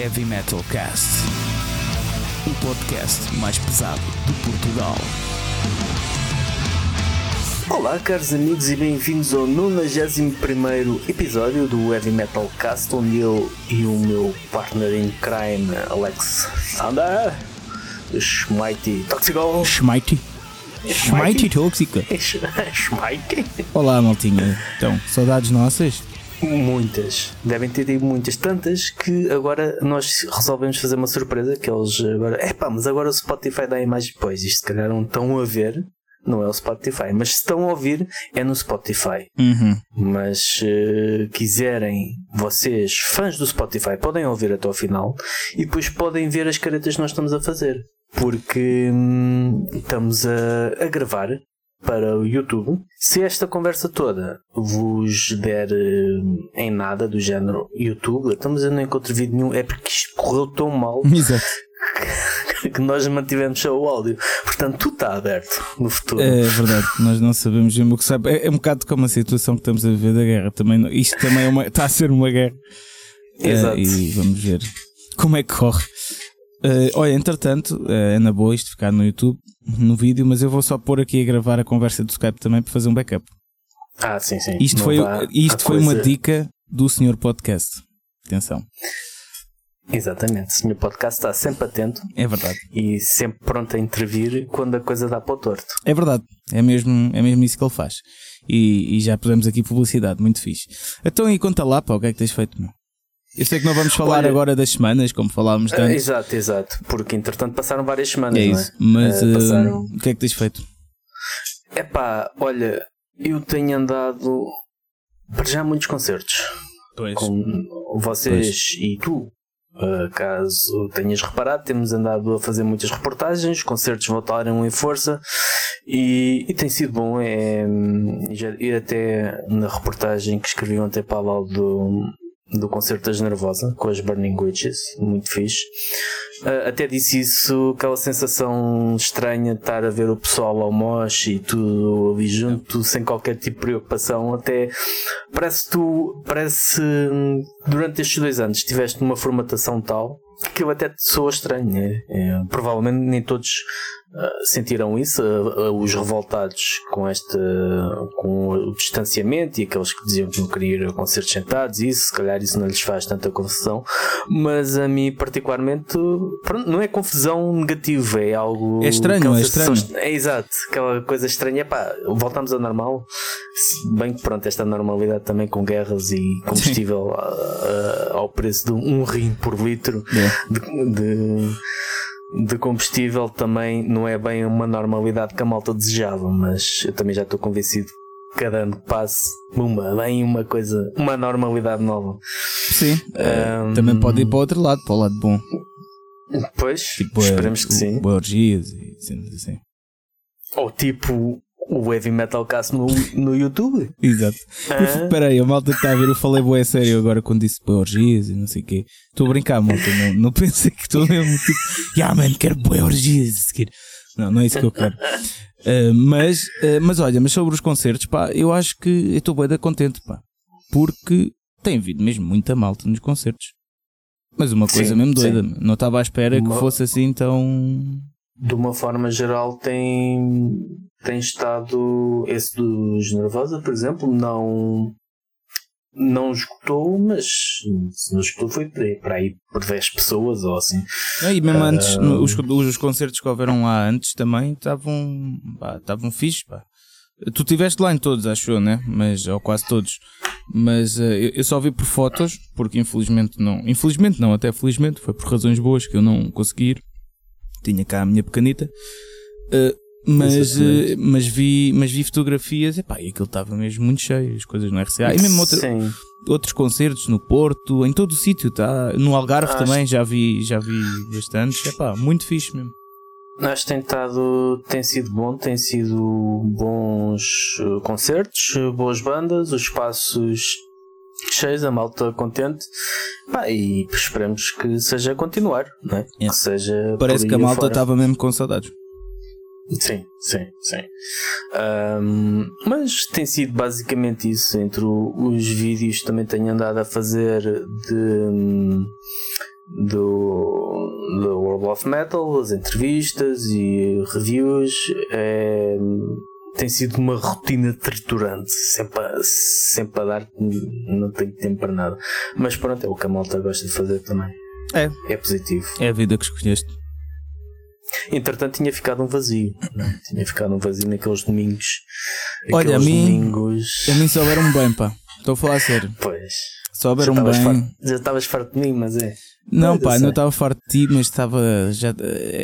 Heavy Metal Cast, o podcast mais pesado de Portugal. Olá, caros amigos, e bem-vindos ao 91 episódio do Heavy Metal Cast, onde eu e o meu partner in crime, Alex Sander, Schmighty Toxical. Schmighty. Schmighty Tóxica. Schmighty. Olá, maltinha. Então, saudades nossas? Muitas, devem ter tido muitas, tantas que agora nós resolvemos fazer uma surpresa. Que eles agora, epá, mas agora o Spotify dá imagens. Pois, isto se calhar não estão a ver, não é o Spotify, mas se estão a ouvir é no Spotify. Uhum. Mas se quiserem, vocês, fãs do Spotify, podem ouvir até ao final e depois podem ver as caretas que nós estamos a fazer. Porque hum, estamos a, a gravar para o YouTube. Se esta conversa toda vos der hum, em nada do género YouTube, estamos a não encontro vídeo nenhum, é porque isto correu tão mal Exato. que nós mantivemos só o áudio. Portanto, tudo está aberto no futuro. É verdade, nós não sabemos mesmo o que sabe. É, é um bocado como a situação que estamos a viver da guerra. Também, isto também é uma- está a ser uma guerra. Exato. Eh, e vamos ver como é que corre. Eh, olha, entretanto, eh, é na boa isto ficar no YouTube, no vídeo, mas eu vou só pôr aqui a gravar a conversa do Skype também para fazer um backup. Ah, sim, sim. Isto Não foi, isto foi uma dica do senhor podcast. Atenção, Exatamente. O meu podcast está sempre atento é verdade. e sempre pronto a intervir quando a coisa dá para o torto. É verdade, é mesmo, é mesmo isso que ele faz. E, e já pusemos aqui publicidade, muito fixe. Então, e conta lá, pá, o que é que tens feito, meu? Eu sei que não vamos falar Olha- agora das semanas, como falávamos de Ah, antes. exato, exato. Porque entretanto passaram várias semanas, É não isso. Mas eh, passaram- o que é que tens feito? é? Epá, olha, eu tenho andado para já muitos concertos. Pois. com vocês e tu. Uh, caso tenhas reparado, temos andado a fazer muitas reportagens, os concertos voltaram em força e, e tem sido bom. É, já- e até na reportagem que escrevi ontem para lá do, do concerto da Generosa com as Burning Witches, muito fixe. Uh, até disse isso, aquela sensação estranha de estar a ver o pessoal ao mosh e tudo ali junto, sem qualquer tipo de preocupação. Até parece tu, parece hum, durante estes dois anos tiveste uma formatação tal que aquilo até te soa estranho. É, é, provavelmente nem todos sentiram isso, ah, ah, os revoltados com este com o distanciamento e aqueles que diziam que não queriam ir a concertos sentados, isso, se calhar isso não lhes faz tanta confusão, mas a mim particularmente não é confusão negativa, é algo É estranho, é estranho. est- É exato, aquela coisa estranha, pá, voltamos ao normal, se bem que pronto, esta normalidade também com guerras e combustível a- a- ao preço de um rim por litro É. de, de, de combustível também não é bem uma normalidade que a malta desejava, mas eu também já estou convencido que cada ano que passe, uma, vem uma coisa, uma normalidade nova. Sim. eh, Ahm, Também pode ir para o outro lado, para o lado bom. Pois, Tipo, esperemos que eh, sim. orgias e cenas assim. Ou tipo o Heavy Metal Cast no, no YouTube. Exato. Ah. Espera aí, a malta que está a ver, eu falei boé sério agora quando disse orgias e não sei o quê. Estou a brincar, malta. Não, não pensei que estou mesmo tipo, yeah, man, quero boé orgias. a seguir." Não, não é isso que eu quero. Ah, mas, ah, mas olha, mas sobre os concertos, pá, eu acho que eu estou bem da contente, pá. Porque tem havido mesmo muita malta nos concertos. Mas uma coisa Sim, mesmo doida, sim. não estava à espera que fosse assim tão. De uma forma geral tem, tem estado esse dos Nervosa, por exemplo, não não escutou, mas se não escutou foi para aí- por 10 pessoas ou assim. Ah, e mesmo antes, Ah. os, os concertos que houveram lá antes também estavam estavam fixe, pá. Tu estiveste lá em todos, acho eu, né? Mas, ou quase todos. Mas eh, eu, eu só vi por fotos, porque infelizmente não. Infelizmente não, até felizmente, foi por razões boas que eu não consegui ir. Tinha cá a minha pequenita. Eh, mas, eh, mas, vi, mas vi fotografias e, pá, e aquilo estava mesmo muito cheio, as coisas no RCA. E mesmo outra, outros concertos no Porto, em todo o sítio, tá? No Algarve Acho- também já vi, já vi bastantes. É pá, muito fixe mesmo. Acho que tem, estado, tem sido bom, tem sido bons eh, concertos, boas bandas, os espaços cheios, a malta contente. Pá, e esperemos que seja a continuar, não é? Yeah. Que seja. Parece que a malta estava mesmo com saudades. Sim, sim, sim. Ahm, mas tem sido basicamente isso. Entre os vídeos também tenho andado a fazer de, do, do World of Metal, as entrevistas e reviews. É, tem sido uma rotina triturante, sempre a, sempre a dar, não tenho tempo para nada. Mas pronto, é o que a malta gosta de fazer também. É. É positivo. É a vida que escolheste. Entretanto, tinha ficado um vazio. Né? Tinha ficado um vazio naqueles domingos. Olha, a mim, domingos... a mim souberam bem, pá. Estou a falar sério. Pois. Souberam bem. Farto, já estavas farto de mim, mas é. Não, pá, não estava farto de ti, mas estava. Já,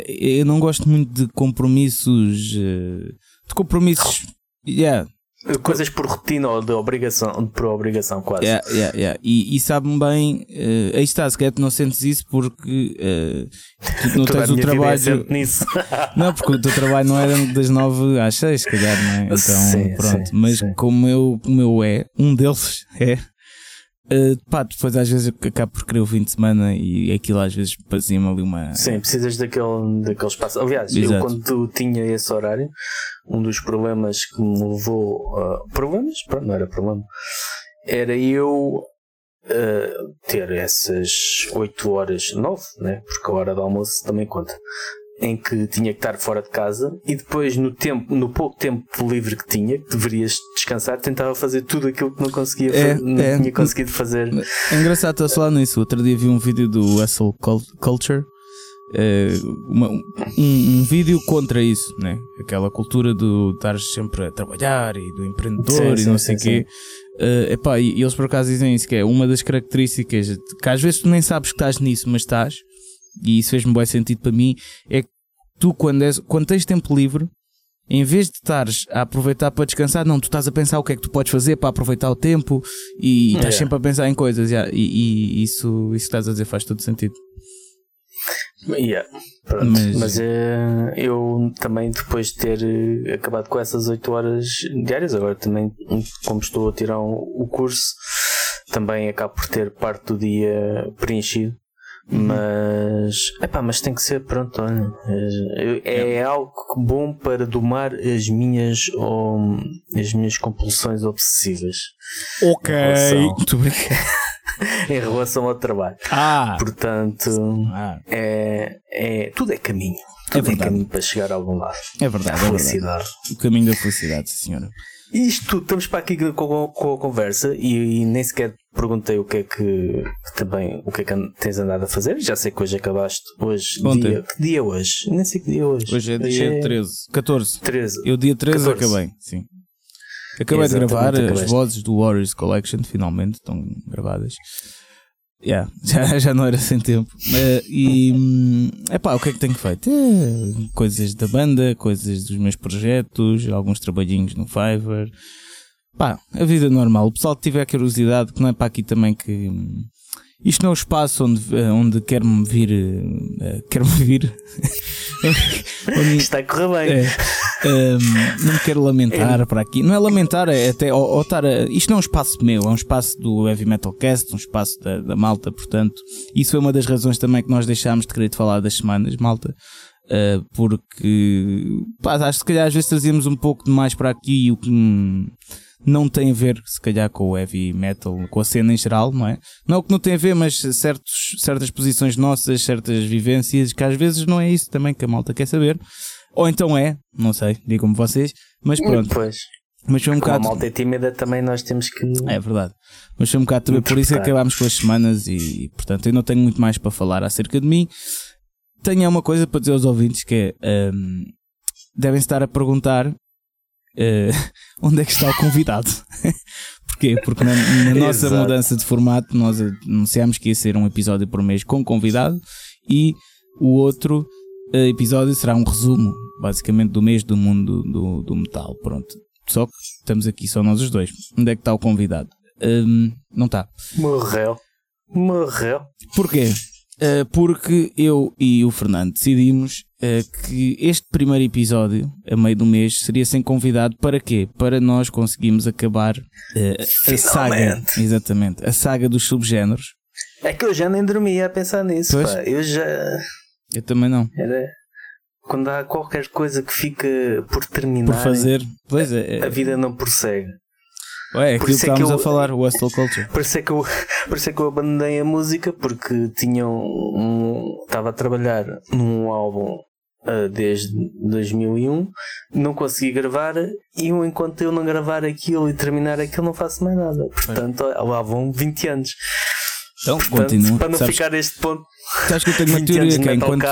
eu não gosto muito de compromissos. Eh, de compromissos. Yeah. Coisas por rotina ou de obrigação, por obrigação quase. Yeah, yeah, yeah. E, e sabe-me bem, uh, aí está, se calhar tu não sentes isso porque uh, tu não tens o trabalho. Nisso. não, porque o teu trabalho não era das nove às seis, se calhar, não é? Então, sim, pronto. Sim, Mas sim. como eu, como eu é, um deles é, Uh, pá, depois às vezes eu acabo por querer o fim de semana e aquilo às vezes fazia-me ali uma. Sim, precisas daquele, daquele espaço. Aliás, Exato. eu quando tinha esse horário, um dos problemas que me levou. Uh, problemas? Pronto, não era problema. Era eu uh, ter essas 8 horas, 9, né? Porque a hora do almoço também conta em que tinha que estar fora de casa e depois no tempo, no pouco tempo livre que tinha, que deverias descansar, tentava fazer tudo aquilo que não conseguia é, não é, tinha conseguido fazer. É engraçado estar a falar nisso. Outro dia vi um vídeo do Hustle Culture. Uh, uma, um, um, vídeo contra isso, né? aquela cultura do estar sempre a trabalhar e do empreendedor sim, e não sei o quê. Uh, epá, e, e eles por acaso dizem isso: que é uma das características que às vezes tu nem sabes que estás nisso, mas estás e isso fez-me bom sentido para mim, é que tu, quando, és, quando tens tempo livre, em vez de estares a aproveitar para descansar, não, tu estás a pensar o que é que tu podes fazer para aproveitar o tempo e, e estás é. sempre a pensar em coisas. Yeah, e, e, isso, isso que estás a dizer faz todo sentido. Yeah, mas, mas uh, eu também, depois de ter uh, acabado com essas 8 horas diárias, agora também, como estou a tirar um, o curso, também acabo por ter parte do dia preenchido Uhum. Mas, epá, mas tem que ser pronto, olha, é, é algo bom para domar as minhas ou, as minhas compulsões obsessivas. Ok, muito bem. em relação ao trabalho. Ah, portanto, ah. É, é, tudo é caminho. Tudo é, é, caminho para chegar a algum lado. É verdade, a felicidade. É verdade. O caminho da felicidade, senhora. Isto, estamos para aqui com, com a conversa e, e, nem sequer perguntei o que é que também o que é que tens andado a fazer. Já sei que hoje acabaste. Hoje, Ontem. Dia, que dia é hoje? Nem sei que dia é hoje. Hoje é dia é... 13, 14. 13. Eu dia 13 14. acabei, sim. Acabei de gravar acabaste. as vozes do Warriors Collection, finalmente estão gravadas. Yeah, já, já não era sem tempo. Uh, e é hum, pá, o que é que tenho feito? É, coisas da banda, coisas dos meus projetos, alguns trabalhinhos no Fiverr. Pá, a vida normal. O pessoal que tiver curiosidade, que não é para aqui também que. Isto não é o espaço onde, eh, onde quero-me vir. Uh, quero-me vir. onde, Está a correr bem. É, um, não me quero lamentar é. para aqui. Não é lamentar, é até. Ou, ou estar a, isto não é um espaço meu, é um espaço do Heavy Metal Cast, um espaço da, da malta, portanto. Isso é uma das razões também que nós deixámos de querer falar das semanas, malta. Uh, porque pá, acho que se calhar às vezes trazíamos um pouco demais para aqui o que. Hum, não tem a ver, se calhar, com o heavy metal, com a cena em geral, não é? Não o que não tem a ver, mas certos, certas posições nossas, certas vivências, que às vezes não é isso também que a malta quer saber. Ou então é, não sei, digam-me vocês, mas pronto. Pois. Mas foi um Como bocado. a malta é tímida também nós temos que. É verdade. Mas foi um bocado também por isso que acabámos com as semanas e, portanto, eu não tenho muito mais para falar acerca de mim. Tenho uma coisa para dizer aos ouvintes que é. Um, devem estar a perguntar uh, onde é que está o convidado? Porquê? Porque na, na nossa mudança de formato nós anunciámos que ia ser um episódio por mês com convidado e o outro uh, episódio será um resumo, basicamente, do mês do mundo do, do metal. Pronto. Só que estamos aqui só nós os dois. Onde é que está o convidado? Um, não está. Morreu. Morreu. Porquê? Uh, porque eu e o Fernando decidimos uh, que este primeiro episódio, a meio do mês, seria sem convidado para quê? Para nós conseguirmos acabar uh, a saga. Exatamente. A saga dos subgéneros. É que eu já nem dormia a pensar nisso. Pá. Eu já. Eu também não. Era. Quando há qualquer coisa que fica por terminar, por fazer, pois é, a vida não prossegue. Ué, é aquilo que é que estávamos eu- a falar, o Hustle Culture. Por isso, é que eu, por isso é que eu abandonei a música porque tinha um. Estava a trabalhar num álbum ah, desde 2001, não consegui gravar e eu, enquanto eu não gravar aquilo e terminar aquilo, não faço mais nada. Portanto, lá vão 20 anos. Então, Portanto, continua. Para não Sabes, ficar este ponto, sabes que eu tenho uma 20 teoria que é enquanto,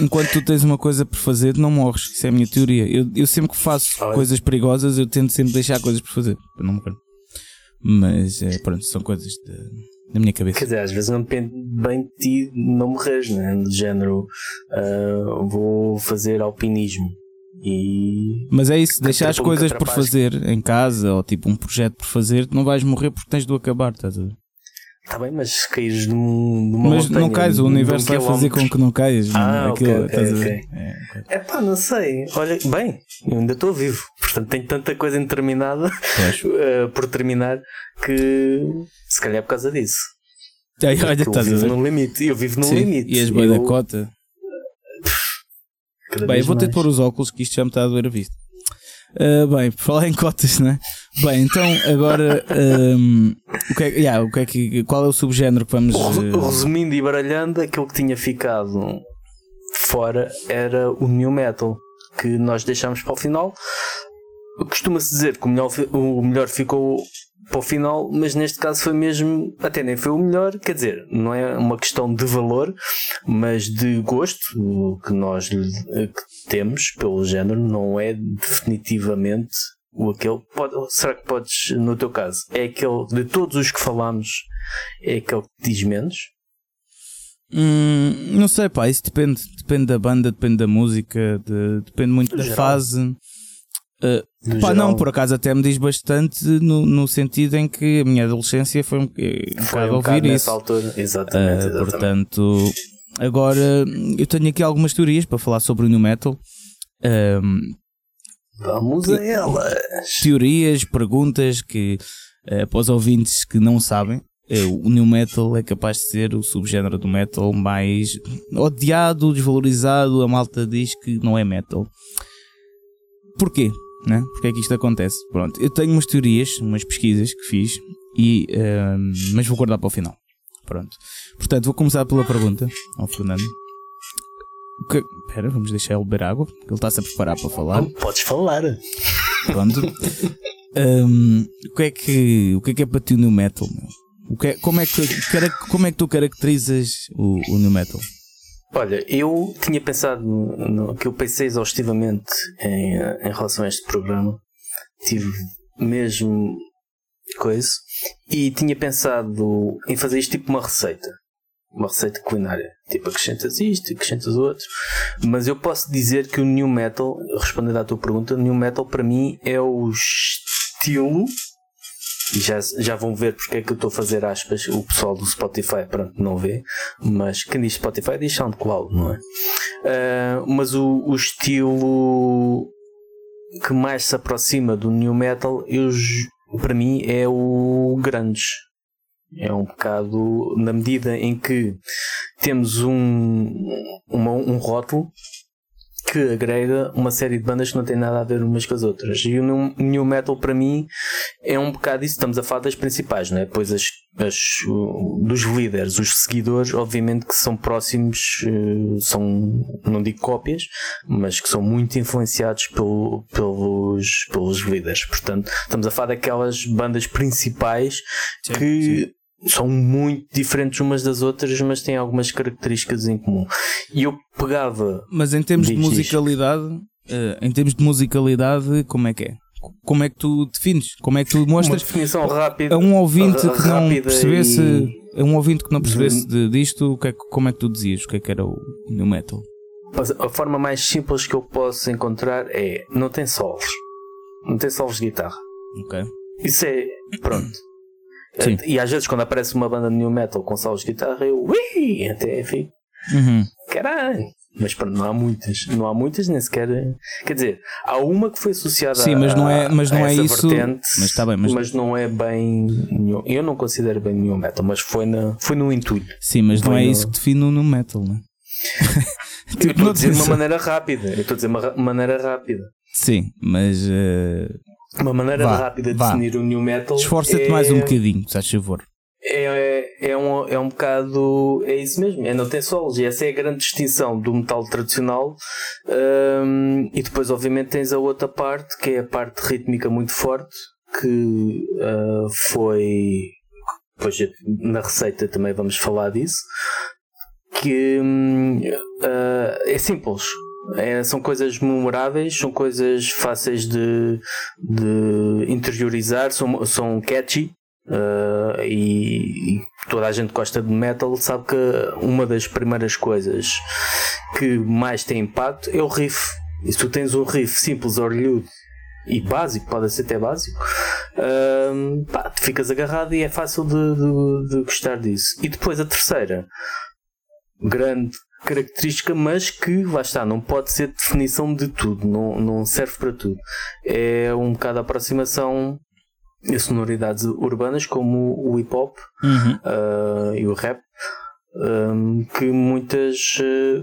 enquanto tu tens uma coisa por fazer, não morres. Isso é a minha teoria. Eu, eu sempre que faço Olha. coisas perigosas, eu tento sempre deixar coisas por fazer, para não morrer. Mas é, pronto, são coisas da- minha cabeça. Quer dizer, às vezes não depende bem de ti não morreres, né? De género, ah, vou fazer alpinismo. E Mas é isso, deixar as coisas por fazer em casa ou tipo um projeto por fazer, não vais morrer porque tens de o acabar, estás a ver? Está bem, mas se caís de, um, de uma Mas montanha, não cais, o universo vai fazer com que não caias. Ah, mano. ok, Aquilo, ok, estás a ver? ok. É. É pá, não sei. Olha, bem, eu ainda estou vivo. Portanto, tenho tanta coisa interminada Pois. eh, por terminar que se calhar é por causa disso. Ai, Olha, eu estás a vivo ver? no limite. Eu vivo no Sim, limite. E as boi Eu- da cota. Bem, eu vou ter de pôr os óculos que isto já me está a doer a vista. Ah, bem, por falar em cotas, né? Bem, então agora ahm, o, que é, yeah, o que é que, qual é o subgénero que vamos. Eh, Resumindo e baralhando, aquilo que tinha ficado fora era o new metal que nós deixámos para o final. Costuma-se dizer que o melhor, o melhor ficou para o final, mas neste caso foi mesmo, até nem foi o melhor, quer dizer, não é uma questão de valor, mas de gosto que nós que temos pelo género, não é definitivamente o aquele. Pode, será que podes, no teu caso, é aquele de todos os que falámos, é aquele que diz menos? hum, não sei, pá, isso depende. Depende da banda, depende da música, de- depende muito No da geral. fase. No pá, geral, não, por acaso até me diz bastante no, no sentido em que a minha adolescência foi um, um foi bocado um ouvir nessa isso. altura. Exatamente. exatamente. portanto, agora eu tenho aqui algumas teorias para falar sobre o New Metal. Ahm, Vamos a elas. teorias, perguntas que eh, para os ouvintes que não sabem, o New Metal é capaz de ser o subgénero do metal mais odiado, desvalorizado. A malta diz que não é metal. Porquê? Né? Porquê é que isto acontece? Pronto, eu tenho umas teorias, umas pesquisas que fiz, e, ahm, mas vou guardar para o final. Pronto. Portanto, vou começar pela pergunta ao Fernando. Que- Espera, vamos deixar ele beber água, porque ele está-se a preparar para falar. Não podes falar. Pronto. Hum, o, que é que, o que é que é para ti o New Metal? Meu? O que é- como, é que, como é que tu caracterizas o, o New Metal? Olha, eu tinha pensado no, que eu pensei exaustivamente em, em relação a este programa. Tive mesmo coisa. E tinha pensado em fazer isto tipo uma receita. Uma receita culinária. Tipo, acrescentas isto, acrescentas outro. Mas eu posso dizer que o New Metal, respondendo à tua pergunta, o New Metal para mim é o estilo. E já, já vão ver porque é que eu estou a fazer aspas. O pessoal do Spotify, pronto, não vê. Mas quem diz Spotify diz SoundCloud, não é? Ah, mas o, o estilo que mais se aproxima do New Metal, eu, para mim, é o grunge. É um bocado na medida em que temos um, uma- um rótulo que agrega uma série de bandas que não têm nada a ver umas com as outras. E o new- Metal para mim é um bocado isso. Estamos a falar das principais, não é? Pois as, as, dos líderes, os seguidores, obviamente que são próximos, eh, são, não digo cópias, mas que são muito influenciados pelo, pelos, pelos líderes. Portanto, estamos a falar daquelas bandas principais que são muito diferentes umas das outras, mas têm algumas características em comum. E eu pegava Mas em termos de musicalidade, eh, em termos de musicalidade, como é que é? Como é que tu defines? Como é que tu uma mostras definição rápida. a um ouvinte que não percebesse, e- a um ouvinte que não percebesse de- disto, que é como é que tu dizias? O que é que era o New Metal? A forma mais simples que eu posso encontrar é não tem solos. Não tem solos de guitarra. Ok. Isso é. Pronto. Sim. E às vezes quando aparece uma banda de new metal com solos de guitarra, eu. Ui! Até fico. Uhum. Caralho! Mas pronto, não há muitas. Não há muitas, nem sequer. Quer dizer, há uma que foi associada Sim, mas não é- mas não é isso- vertente, mas está bem, mas- não é bem. Eu não considero bem new metal, mas foi, na, foi no intuito. Sim, mas não Foi é no- isso que define o New Metal, não é? Eu Tipo, estou não a dizer de uma maneira rápida. Eu estou a dizer de uma ra- maneira rápida. Sim, mas eh, uma maneira vá, rápida de vá. definir o new metal. Esforça-te é... mais um bocadinho, se favor. É, é, um, é um bocado. É isso mesmo, é não tem solos. E essa é a grande distinção do metal tradicional. Um, e depois, obviamente, tens a outra parte, que é a parte rítmica muito forte, que uh, foi. Depois na receita também vamos falar disso. Que uh, é simples. É, são coisas memoráveis, são coisas fáceis de, de interiorizar, são, são catchy. Uh, e, e, toda a gente gosta de metal sabe que uma das primeiras coisas que mais tem impacto é o riff. E se tu tens um riff simples, orlhudo e básico, pode ser até básico, uh, pá, ficas agarrado e é fácil de, de, de gostar disso. E depois a terceira, grande característica, mas que, lá está, não pode ser definição de tudo, não, não serve para tudo. É um bocado a aproximação a sonoridades urbanas como o hip hop uhum. uh, e o rap. Um, que muitas,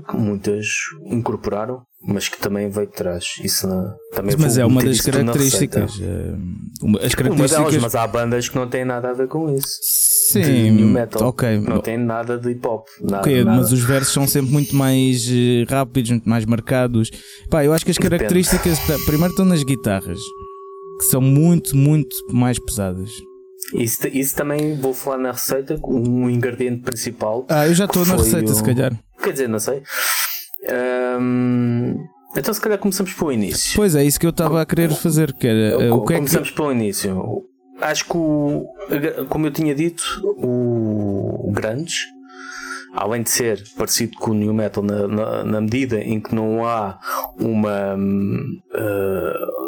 que muitas incorporaram, mas que também veio de trás. Isso não, também mas é uma das características. Uh, uma, as características... Uma delas, mas há bandas que não têm nada a ver com isso. Sim, new metal. ok. Não tem nada de hip hop. Nada, okay, nada. Mas os versos são sempre muito mais uh, rápidos, muito mais marcados. Pá, eu acho que as características. Primeiro estão nas guitarras, que são muito, muito mais pesadas. Isso, isso também vou falar na receita, um ingrediente principal. Ah, eu já estou na receita, o... se calhar. Quer dizer, não sei. Um... Então, se calhar começamos pelo início. Pois é, isso que eu estava a querer fazer. Que era, o que começamos é que... pelo início. Acho que, o, como eu tinha dito, o Grandes, além de ser parecido com o New Metal na, na, na medida em que não há uma. Uh,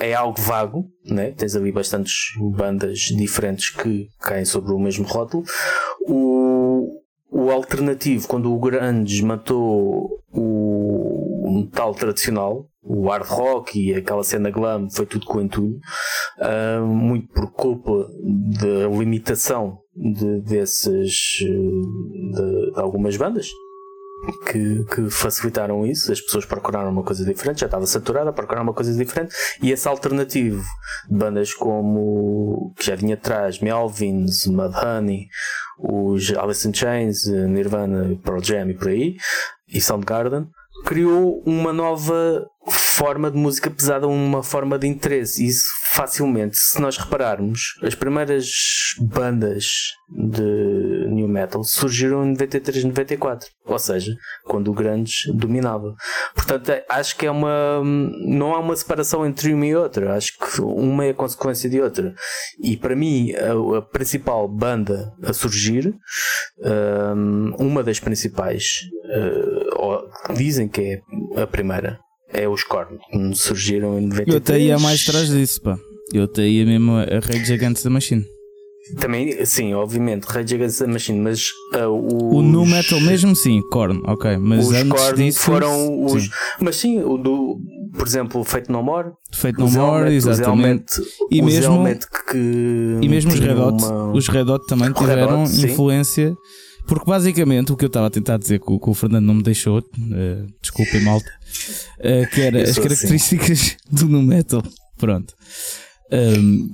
é algo vago, né? tens ali bastantes bandas diferentes que caem sobre o mesmo rótulo. O, o alternativo, quando o Grandes matou o metal tradicional, o hard rock e aquela cena glam foi tudo com tudo, uh, muito por culpa da limitação de, desses de, de algumas bandas. Que, que, facilitaram isso, as pessoas procuraram uma coisa diferente, já estava saturada, procuraram uma coisa diferente, e esse alternativo de bandas como que já vinha atrás, Melvins, Mudhoney, os Alice in Chains, Nirvana, Pearl Jam e por aí, e Soundgarden, criou uma nova forma de música pesada, uma forma de interesse. Isso facilmente, se nós repararmos, as primeiras bandas de metal surgiram em 93, 94, ou seja, quando o Grandes dominava. Portanto, acho que é uma. Não há uma separação entre uma e outra, acho que uma é consequência de outra. E para mim, a, a principal banda a surgir, um, uma das principais, uh, dizem que é a primeira, é os Korn, que surgiram em 93. Eu até ia mais atrás disso, pá. Eu até ia mesmo a Rage Against the Machine. Também, sim, obviamente, Rage Against the Machine, mas uh, os... O nu metal mesmo, sim, Korn, ok. Mas os antes Korn disso, foram os. Sim. Mas sim, o do, por exemplo, Feito No More. Feito No More, exatamente. e, mesmo, que e mesmo os Red Hot, uma... os Red Hot também tiveram Hot, influência. Porque basicamente o que eu estava a tentar dizer que o, que o Fernando não me deixou, uh, desculpem malta, uh, que era as assim. características assim. do nu metal. Pronto. Um,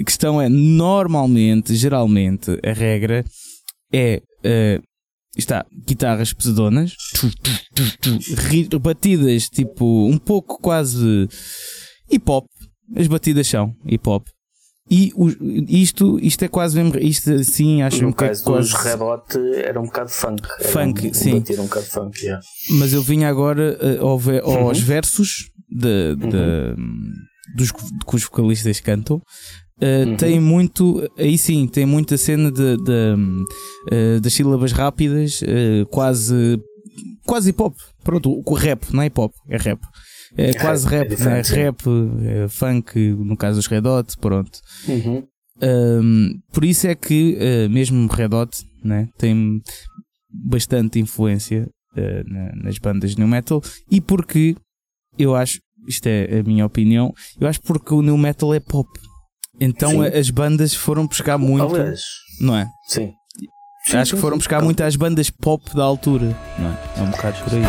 a questão é, normalmente, geralmente, a regra é. Uh, está, guitarras pesadonas, batidas tipo um pouco quase hip hop. As batidas são hip hop. E o, isto, isto é quase mesmo. Isto assim, acho no que caso é quase. Red Hot era um bocado funk. Funk, um, sim. Um bocado funk, yeah. Mas eu vinha agora uh, ao, aos uhum. versos de, de, uhum. dos que os vocalistas cantam. Uh, uhum. Tem muito, aí sim, tem muita cena de, de uh, das sílabas rápidas, uh, quase, quase hip hop. Pronto, o rap, não é hip hop, é rap. É, é quase rap, rap, é, rap é funk, no caso dos Red Hot, pronto. Uhum. Um, por isso é que uh, mesmo Red Hot né, tem bastante influência uh, nas bandas de new metal e porque eu acho, isto é a minha opinião, eu acho porque o new metal é pop. Então Sim. as bandas foram buscar muito. Aliás, não é? Sim. Sim, acho que foram buscar sim. muito às bandas pop da altura, não é? É um bocado por aí.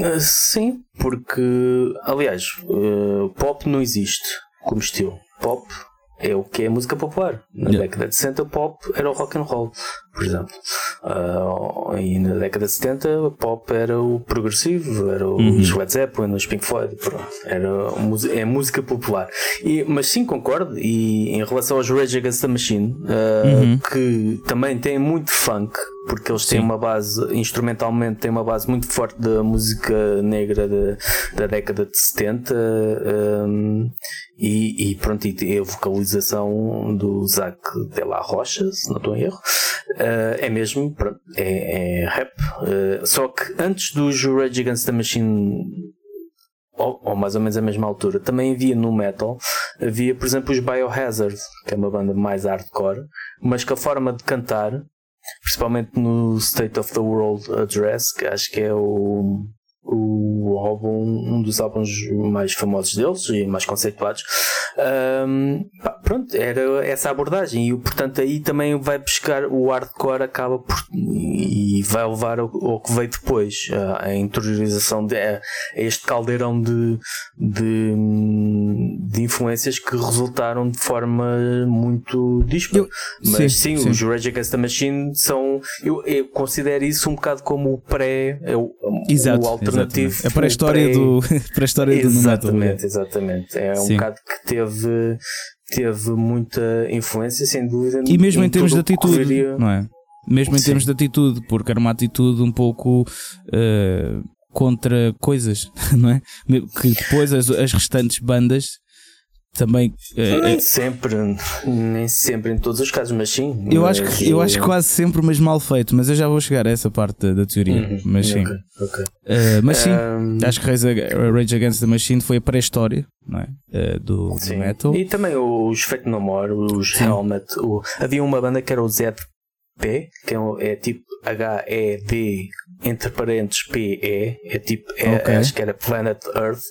Ah, sim, porque, aliás, uh, pop não existe como estilo. Pop é o que é música popular. Na yeah. década de 60, pop era o rock and roll, por exemplo. Uh, e na década de 70, pop era o progressivo, era o uhum. Led Zeppelin, os Pink Floyd, pronto. Era é música popular. E, mas sim, concordo. E em relação aos Rage Against the Machine, uh, uhum. que também tem muito funk, porque eles têm Sim. uma base, instrumentalmente, têm uma base muito forte da música negra de, da década de 70 um, e, e, pronto, e a vocalização do Zac de la Rocha, se não estou em erro, uh, é mesmo é, é rap. Uh, só que antes dos Rage Against the Machine ou, ou, mais ou menos a mesma altura, também havia no metal, havia por exemplo os Biohazard, que é uma banda mais hardcore, mas que a forma de cantar principalmente no State of the World Address, que acho que é o, o álbum, um dos álbuns mais famosos deles e mais conceituados. Um, pá, pronto, era essa abordagem, e portanto aí também vai buscar o hardcore, acaba por e vai levar ao, ao que veio depois, a, a interiorização de a, este caldeirão de, de, de, influências que resultaram de forma muito dispara. Mas sim, sim, sim, os Rage Against the Machine são, eu, eu considero isso um bocado como o pré, é o, Exato, o alternativo. É para a história do, para a história do Exatamente, exatamente. É um bocado que teve teve muita influência, sem dúvida. E mesmo em, em termos de atitude, não é? Mesmo em Sim. termos de atitude, porque era uma atitude um pouco uh, contra coisas, não é? Que depois as, as restantes bandas também uh, nem sempre nem sempre em todos os casos mas sim eu acho que eu acho quase sempre mas mal feito mas eu já vou chegar a essa parte da, da teoria uhum, mas sim okay, okay. Uh, mas sim um... acho que Rage Against the Machine foi a pré-história não é? Uh, do, do, metal e também os Fate No More os sim. Helmet o... havia uma banda que era o ZP que é, é tipo H-E-D entre parênteses P-E é tipo é, okay. acho que era Planet Earth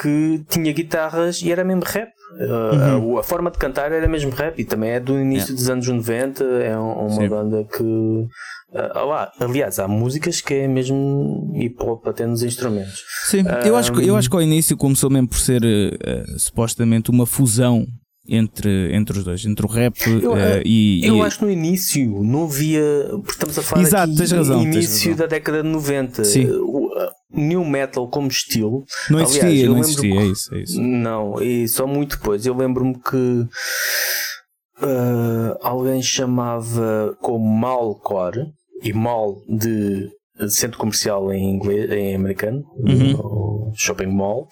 que tinha guitarras e era mesmo rap uhum. a, a, forma de cantar era mesmo rap e também é do início yeah. dos anos 90 é uma Sim. banda que uh, lá, aliás há músicas que é mesmo hip hop até nos instrumentos Sim, um, eu, acho, eu acho que ao início começou mesmo por ser uh, supostamente uma fusão entre, entre os dois, entre o rap eu, uh, e. Eu e... acho que no início não havia. Porque estamos a falar Exato, aqui tens razão, início razão. da década de 90. Sim. O, new metal como estilo. Não existia, Aliás, não existia, é isso, é isso. Não, e só muito depois. Eu lembro-me que. Uh, alguém chamava como malcore e mal de centro comercial em inglês em americano uhum. shopping mall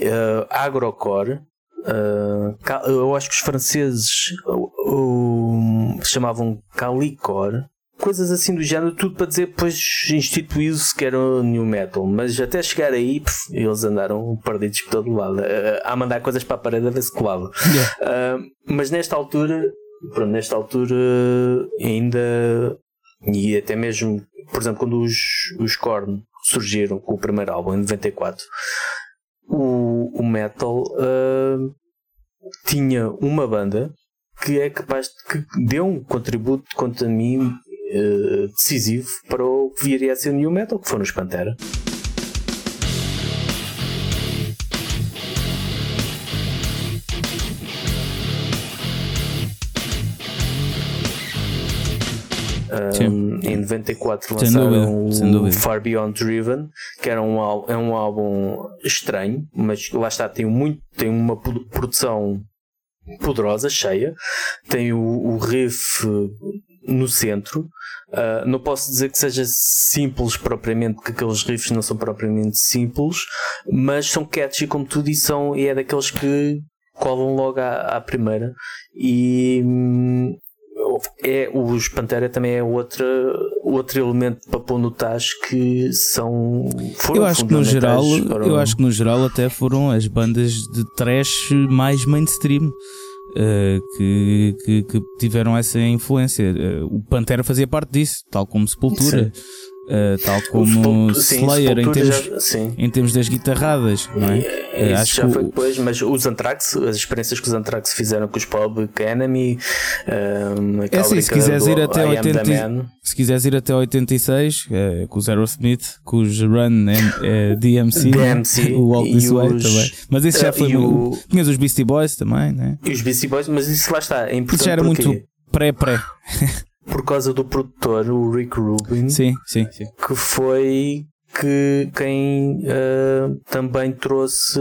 uh, agrocore Uh, eu acho que os franceses uh, uh, chamavam Calicor, coisas assim do género, tudo para dizer depois instituiu-se que era o New Metal, mas até chegar aí pff, eles andaram perdidos por todo lado, a mandar coisas para a parede a ver se colava. Yeah. mas nesta altura, pronto, nesta altura ainda e até mesmo, por exemplo, quando os, os Korn surgiram com o primeiro álbum em 94 o, o metal uh, tinha uma banda que é capaz de que deu um contributo quanto a mim uh, decisivo para o que viria a ser o new metal, que foram os Pantera. Um, em 94 lançaram o Far Beyond Driven, que era um, é um álbum estranho, mas lá está, tem, muito, tem uma produção poderosa, cheia, tem o, o riff no centro. Uh, não posso dizer que seja simples propriamente, que aqueles riffs não são propriamente simples, mas são catchy como tudo e, são, e é daqueles que colam logo à, à primeira. E, hum, é, os Pantera também é outra, outro elemento para pôr no Taz que são foram eu acho que no geral para... eu acho que no geral até foram as bandas de trash mais mainstream uh, que, que, que, tiveram essa influência. Uh, o Pantera fazia parte disso tal como Sepultura Uh, tal como Slayer em termos, já, em termos das guitarradas, não é? Uh, acho já que foi o... depois, mas os Anthrax, as experiências que os Anthrax fizeram com os Public Enemy, um, é assim, se quiseres ir até 80, se quiseres ir até 86, é, com os Aerosmith, com os Run é, DMC, DMC o Walk This Way os, também. Mas isso já foi. O... Tinhas os Beastie Boys também, né? E os Beastie Boys, mas isso lá está, é importante. Isso já era muito pré-pré. por causa do produtor, o Rick Rubin. Sim, sim, sim. Que foi que quem uh, também trouxe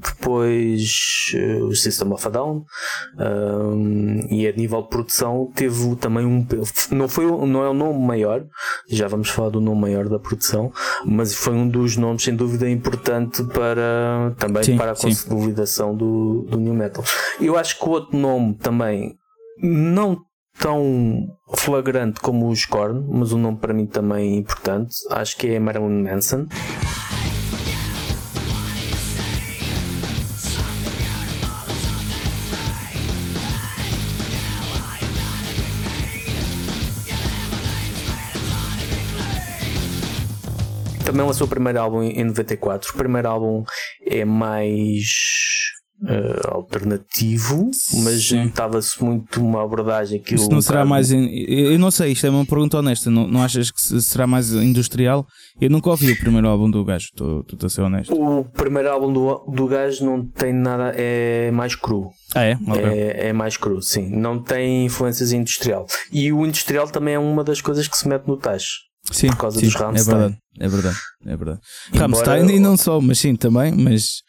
depois uh, o System of a Down uh, e a nível de produção teve também um não foi não é o nome maior já vamos falar do nome maior da produção mas foi um dos nomes sem dúvida importante para também sim, para a consolidação do, do new metal eu acho que o outro nome também não tão flagrante como os Korn, mas um nome para mim também importante, acho que é Marilyn Manson. Também lançou o primeiro álbum em 94. O primeiro álbum é mais uh, alternativo, mas estava-se muito uma abordagem que Isso não será mais. In... Eu não sei, isto é uma pergunta honesta. Não, não achas que será mais industrial? Eu nunca ouvi o primeiro álbum do gajo, estou a ser honesto. O primeiro álbum do, do gajo não tem nada, é mais cru. Ah, é? Okay. é? É mais cru, sim. Não tem influências industrial. E o industrial também é uma das coisas que se mete no tacho. Sim, por causa sim, dos Rammstein. É verdade, é verdade, é verdade. Embora... Rammstein e não só, mas sim também, mas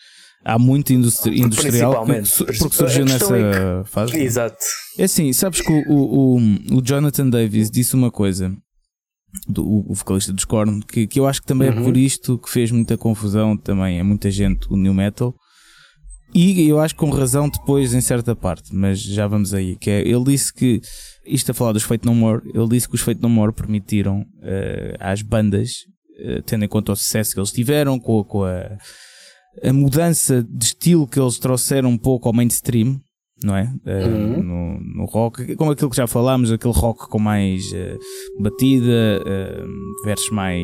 há muito industri industrial porque, porque surgiu nessa é que... fase. Exato. É assim, sabes que o, o, o Jonathan Davis disse uma coisa, do, o vocalista dos Korn, que, que eu acho que também uhum. é por isto que fez muita confusão também, é muita gente o New Metal. E eu acho com razão depois em certa parte, mas já vamos aí. Que é, ele disse que, isto a falar dos Fate No More, ele disse que os Fate No More permitiram uh, às bandas, uh, tendo em conta o sucesso que eles tiveram, com, com a a mudança de estilo que eles trouxeram um pouco ao mainstream, não é? Uh, uhum. no, no, rock, como aquilo que já falámos, aquele rock com mais uh, batida, uh, versos mais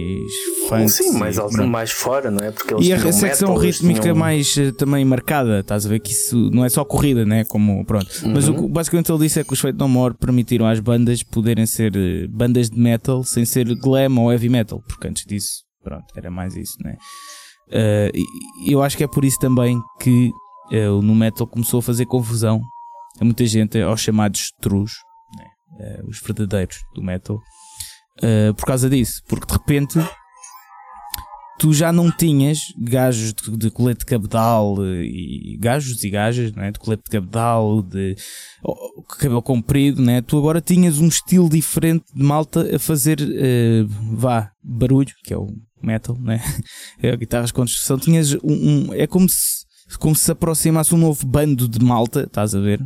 funk. Sim, mais, alto, mais fora, não é? Porque eles e a secção rítmica tinham... mais também marcada, estás a ver que isso não é só corrida, né? Como, pronto. Uhum. Mas o que basicamente ele disse é que os Fate No More permitiram às bandas poderem ser bandas de metal sem ser glam ou heavy metal, porque antes disso, pronto, era mais isso, né? Uh, eu acho que é por isso também que uh, o no metal começou a fazer confusão a muita gente, aos chamados trus, né? uh, os verdadeiros do metal, por causa disso, porque de repente tu já não tinhas gajos de, de colete cabedal e gajos e gajas né? de colete de cabedal, de cabelo comprido, né? tu agora tinhas um estilo diferente de malta a fazer vá barulho, que é o metal, né? É, guitarras com distorção, tinhas um, um, é como se, como se aproximasse um novo bando de malta, estás a ver?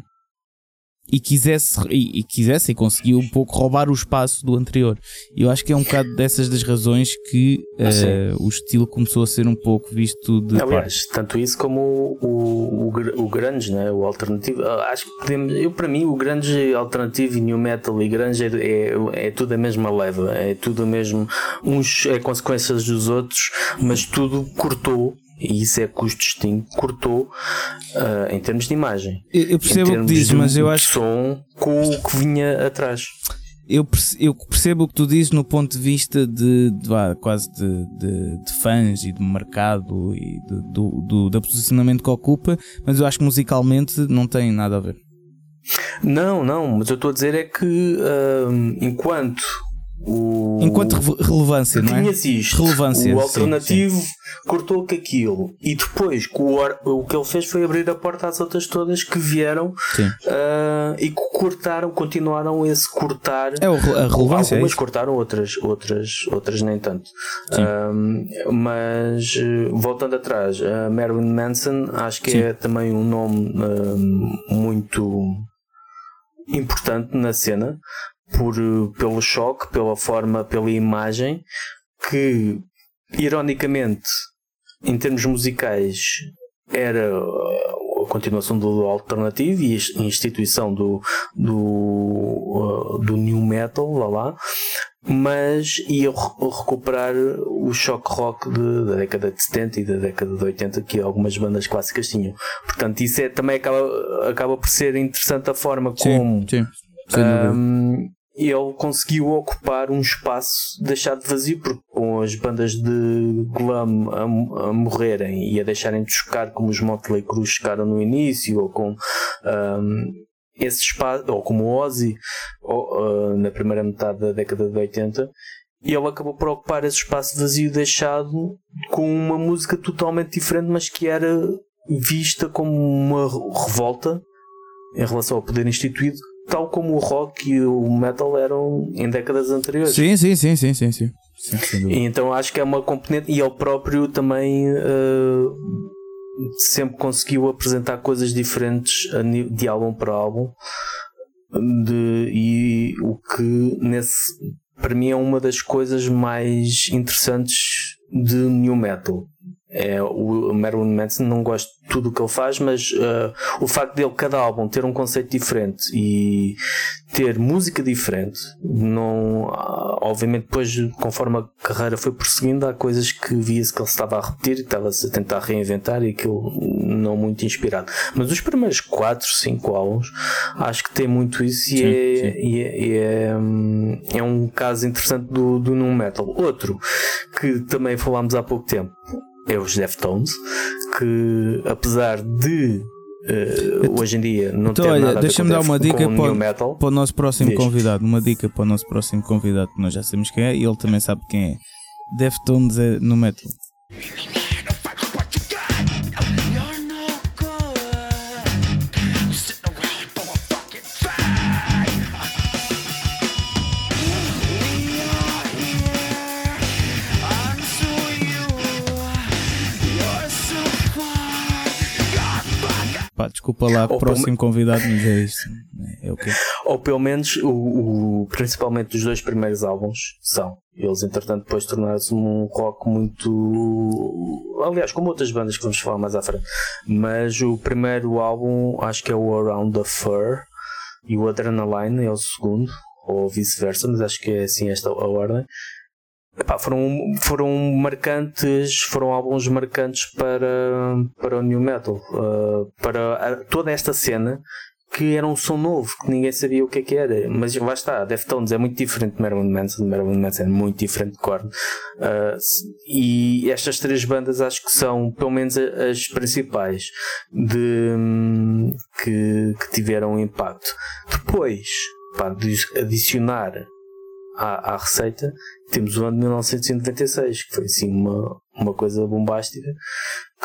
E quisesse e, e, quisesse e conseguiu um pouco roubar o espaço do anterior. Eu acho que é um bocado dessas das razões que uh, o estilo começou a ser um pouco visto de Aliás, parte. tanto isso como o, o, o, grunge, né? o alternativo. Ah, acho que podemos, eu para mim o grunge alternativo e new metal e grunge é, é, é tudo a mesma leva, é tudo o mesmo, uns é consequências dos outros, mas tudo cortou e isso é que os distingue, cortou uh, em termos de imagem. Eu percebo o que diz, mas eu acho. som com o que vinha atrás. Eu percebo, eu percebo o que tu dizes no ponto de vista de, de, de quase de, de, de, fãs e de mercado e do, do, do posicionamento que ocupa, mas eu acho que musicalmente não tem nada a ver. Não, não, mas eu estou a dizer é que uh, enquanto o... Enquanto relevância, não é? Isto, relevância, o alternativo sim, sim. cortou com aquilo e depois o, o que ele fez foi abrir a porta às outras todas que vieram uh, e que cortaram, continuaram esse cortar. É a relevância. É Algumas é cortaram, outras, outras, outras nem tanto. Uh, mas voltando atrás, uh, Marilyn Manson acho que sim. é também um nome muito importante na cena por, pelo choque, pela forma, pela imagem, que ironicamente, em termos musicais, era a continuação do alternativo e a instituição do, do, uh, do new metal, lá lá, mas ia recuperar o choque rock de, da década de 70 e da década de 80 que algumas bandas clássicas tinham. Portanto, isso é, também acaba, acaba por ser interessante a forma como sim, sim, um, ele conseguiu ocupar um espaço deixado vazio, porque com as bandas de glam a, a morrerem e a deixarem de chocar como os Motley Crue chocaram no início, ou com um, esse espaço, ou como o Ozzy ou, uh, na primeira metade da década de 80, e ele acabou por ocupar esse espaço vazio deixado com uma música totalmente diferente, mas que era vista como uma revolta em relação ao poder instituído tal como o rock e o metal eram em décadas anteriores. Sim, sim, sim, sim, sim, sim. sim então acho que é uma componente e ele próprio também uh, sempre conseguiu apresentar coisas diferentes de álbum para álbum de, e o que nesse para mim é uma das coisas mais interessantes de new metal é, o Marilyn Manson não gosto de tudo o que ele faz, mas uh, o facto dele cada álbum ter um conceito diferente e ter música diferente, não, uh, obviamente depois conforme a carreira foi prosseguindo, há coisas que via-se que ele estava a repetir e estava-se a tentar reinventar e aquilo não muito inspirado. Mas os primeiros 4, 5 álbuns acho que tem muito isso e, sim, é, sim. e, é, e é, hum, é, um caso interessante do, do Metal. Outro que também falámos há pouco tempo é os Deftones, que apesar de uh, hoje em dia não então, ter olha, nada deixa-me dar uma dica para, metal, para o nosso próximo diz. convidado. Uma dica para o nosso próximo convidado, que nós já sabemos quem é e ele também sabe quem é. Deftones é no metal. Desculpa lá, o próximo me... convidado, mas é isto. É o quê? Ou pelo menos, o, o, principalmente os dois primeiros álbuns são. Eles, entretanto, depois tornaram-se um rock muito. Aliás, como outras bandas que vamos falar mais à frente. Mas o primeiro álbum, acho que é o Around the Fur, e o Adrenaline é o segundo, ou vice-versa, mas acho que é assim esta a ordem. Epá, foram, foram marcantes, foram álbuns marcantes para, para o New Metal, uh, para a, toda esta cena que era um som novo, que ninguém sabia o que é que era. Mas lá está, Deftones é muito diferente de Marilyn Manson, Marilyn Manson é muito diferente de Korn. Uh, e estas três bandas acho que são, pelo menos, as principais de, um, que, que tiveram impacto. Depois, de adicionar à, à receita, temos o ano de 1996, que foi assim uma, uma coisa bombástica,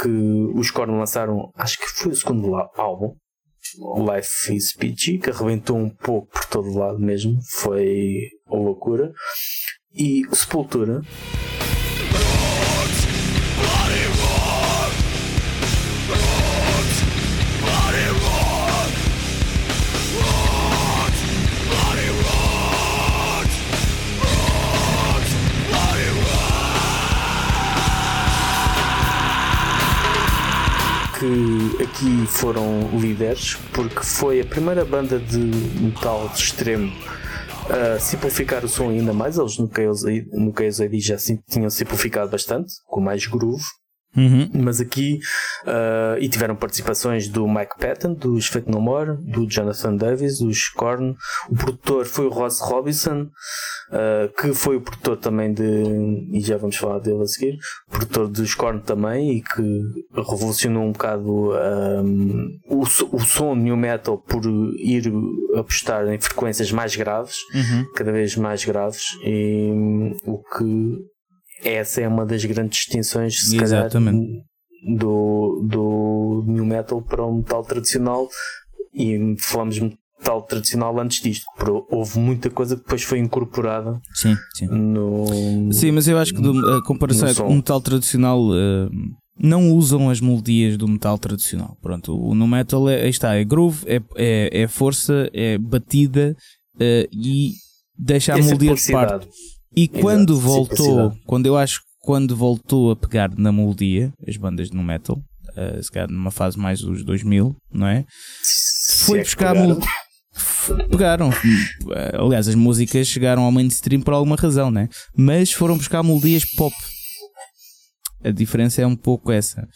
que os Korn lançaram, acho que foi o segundo álbum, Life is Peachy, que arrebentou um pouco por todo lado mesmo, foi uma loucura, e Sepultura. Que aqui foram líderes, porque foi a primeira banda de metal de extremo a simplificar o som ainda mais. Eles no Chaos, no Chaos AD já tinham simplificado bastante, com mais groove. Uhum. Mas aqui uh, e tiveram participações do Mike Patton, dos Fate No More, do Jonathan Davis, dos Korn. O produtor foi o Ross Robinson, uh, que foi o produtor também de. E já vamos falar dele a seguir. Produtor dos Korn também e que revolucionou um bocado um, o, o som new metal por ir apostar em frequências mais graves, uhum. cada vez mais graves, e um, o que essa é uma das grandes distinções, se Exatamente. calhar, do, do new metal para o metal tradicional. E falamos metal tradicional antes disto, porque houve muita coisa que depois foi incorporada. Sim, sim. No, sim, mas eu acho que do, a comparação é que o metal tradicional. Uh, não usam as melodias do metal tradicional. Pronto, o no metal é, está, é groove, é, é, é força, é batida uh, e deixa a melodia de parte. E quando voltou, quando eu acho quando voltou a pegar na melodia, as bandas no metal, uh, se calhar numa fase mais dos 2000, não é? Foi é buscar. Pegaram. pegaram. Aliás, as músicas chegaram ao mainstream por alguma razão, né? Mas foram buscar melodias pop. A diferença é um pouco essa.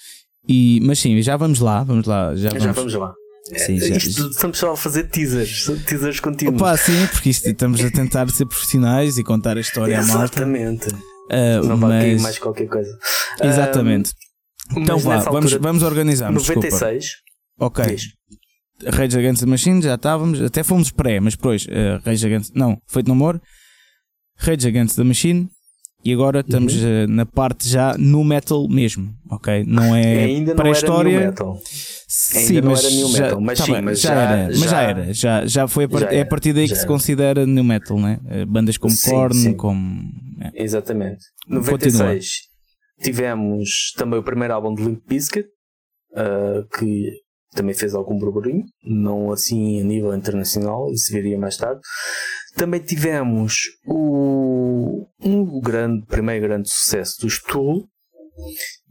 E, mas sim, já vamos lá, vamos lá. Já vamos, já vamos lá. Sim, já, isto, estamos só a fazer teasers, teasers contínuos. Opa, sim, porque isto, estamos a tentar ser profissionais e contar a história à malta. Exatamente. Uh, Não vale mas... mais qualquer coisa. Exatamente. Uh, então vá, vamos, vamos organizar. 96. Desculpa. Ok. Diz. Rage Against the Machine, já estávamos, até fomos pré, mas depois uh, Rage Against, não, Feito No More, Rage Against the Machine, e agora estamos uhum. uh, na parte já no metal mesmo, ok? Não é Ainda para a história. Metal. Sim, mas, new metal, já, mas, tá sim, bem, mas já, já, era, já, mas já era, já, já foi a part... é a partir daí que se considera new metal, né? Eh, bandas como sim, Korn, sim. como. É. Exatamente. 96 Continua. tivemos também o primeiro álbum de Limp Bizkit, uh, que também fez algum burburinho, não assim a nível internacional, isso viria mais tarde. Também tivemos o um grande, primeiro grande sucesso dos Tool,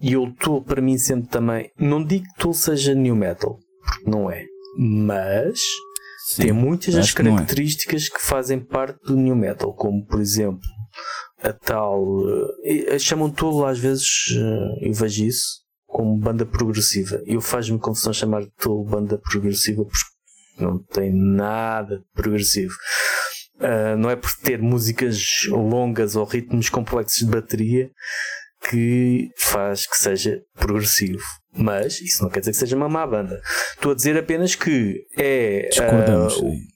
e o Tool para mim sendo também, não digo que Tool seja new metal, porque não é, mas Sim, tem muitas das é. características que, é. que fazem parte do new metal, como por exemplo a tal. Uh, chamam Tool às vezes, uh, eu vejo isso, como banda progressiva. Eu faz-me confusão chamar de Tool banda progressiva porque não tem nada de progressivo. Uh, não é por ter músicas longas ou ritmos complexos de bateria que faz que seja progressivo. Mas isso não quer dizer que seja uma má banda. Estou a dizer apenas que é. Discordamos. Uh,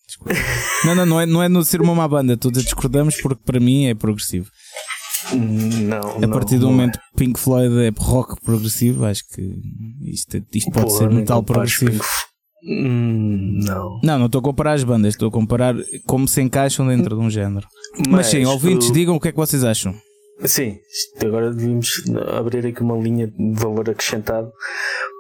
não, não, não é, não é no ser uma má banda. Estou a dizer discordamos porque para mim é progressivo. Não. A partir não, do momento que Pink Floyd é rock progressivo, acho que isto, isto pode ser metal progressivo. Pink Hum, não. Não, não estou a comparar as bandas, estou a comparar como se encaixam dentro de um género. Mas, Mas sim, ouvintes, digam o que é que vocês acham. Sim, agora devíamos abrir aqui uma linha de valor acrescentado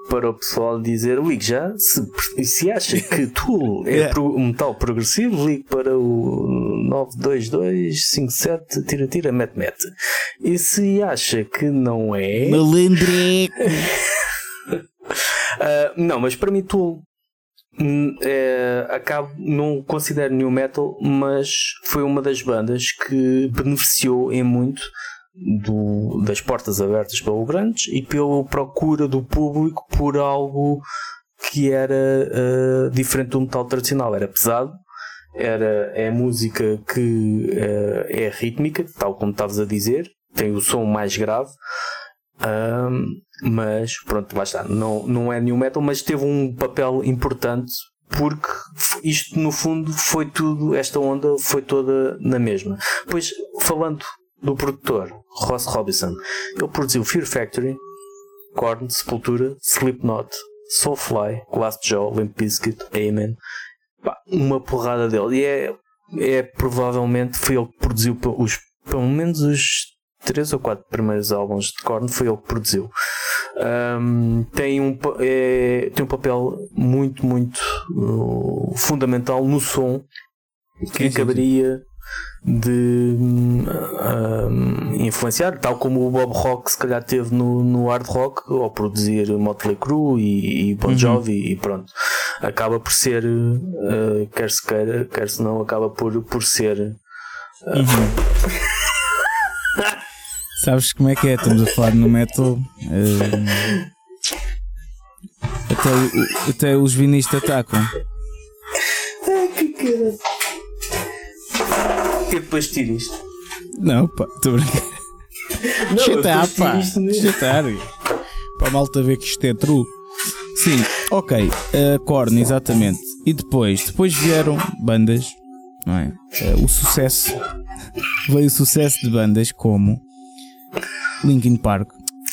para o pessoal dizer: ligue já, se, se acha que Tool é yeah. pro, metal progressivo, ligue para o 92257 tira tira mete mete. E se acha que não é. Malandreco! uh, não, mas para mim Tool é, acabo, não considero new metal, mas foi uma das bandas que beneficiou em muito do, das portas abertas pelo Branch e pela procura do público por algo que era uh, diferente do metal tradicional. Era pesado, era, é música que uh, é rítmica, tal como estavas a dizer, tem o som mais grave. Um, mas pronto, lá está. Não, não é new metal, mas teve um papel importante porque isto no fundo foi tudo, esta onda foi toda na mesma. Pois falando do produtor, Ross Robinson, ele produziu Fear Factory, Korn, Sepultura, Slipknot, Soulfly, Glassjaw, Limp Bizkit, Amen, uma porrada dele. E é, é provavelmente foi ele que produziu os, pelo menos os três ou quatro primeiros álbuns de Korn foi ele que produziu. Um, tem, um, é, tem um papel muito, muito uh, fundamental no som que acabaria de um, influenciar, tal como o Bob Rock se calhar teve no, no hard rock ao produzir Motley Crue e, e Bon uhum. Jovi uhum. e pronto acaba por ser uh, quer se queira, quer se não acaba por, por ser uh, uhum. Sabes como é que é? Estamos a falar no metal. Uh, até, até os vinis te atacam. Ai que cara. E depois tiro isto. Não, pá, estou a brincar. Chatar, pá. Chatar. Para a malta ver que isto é true. Sim, ok. Uh, Korn, exatamente. E depois? Depois vieram bandas, não é? Uh, o sucesso. Veio o sucesso de bandas como Linkin Park.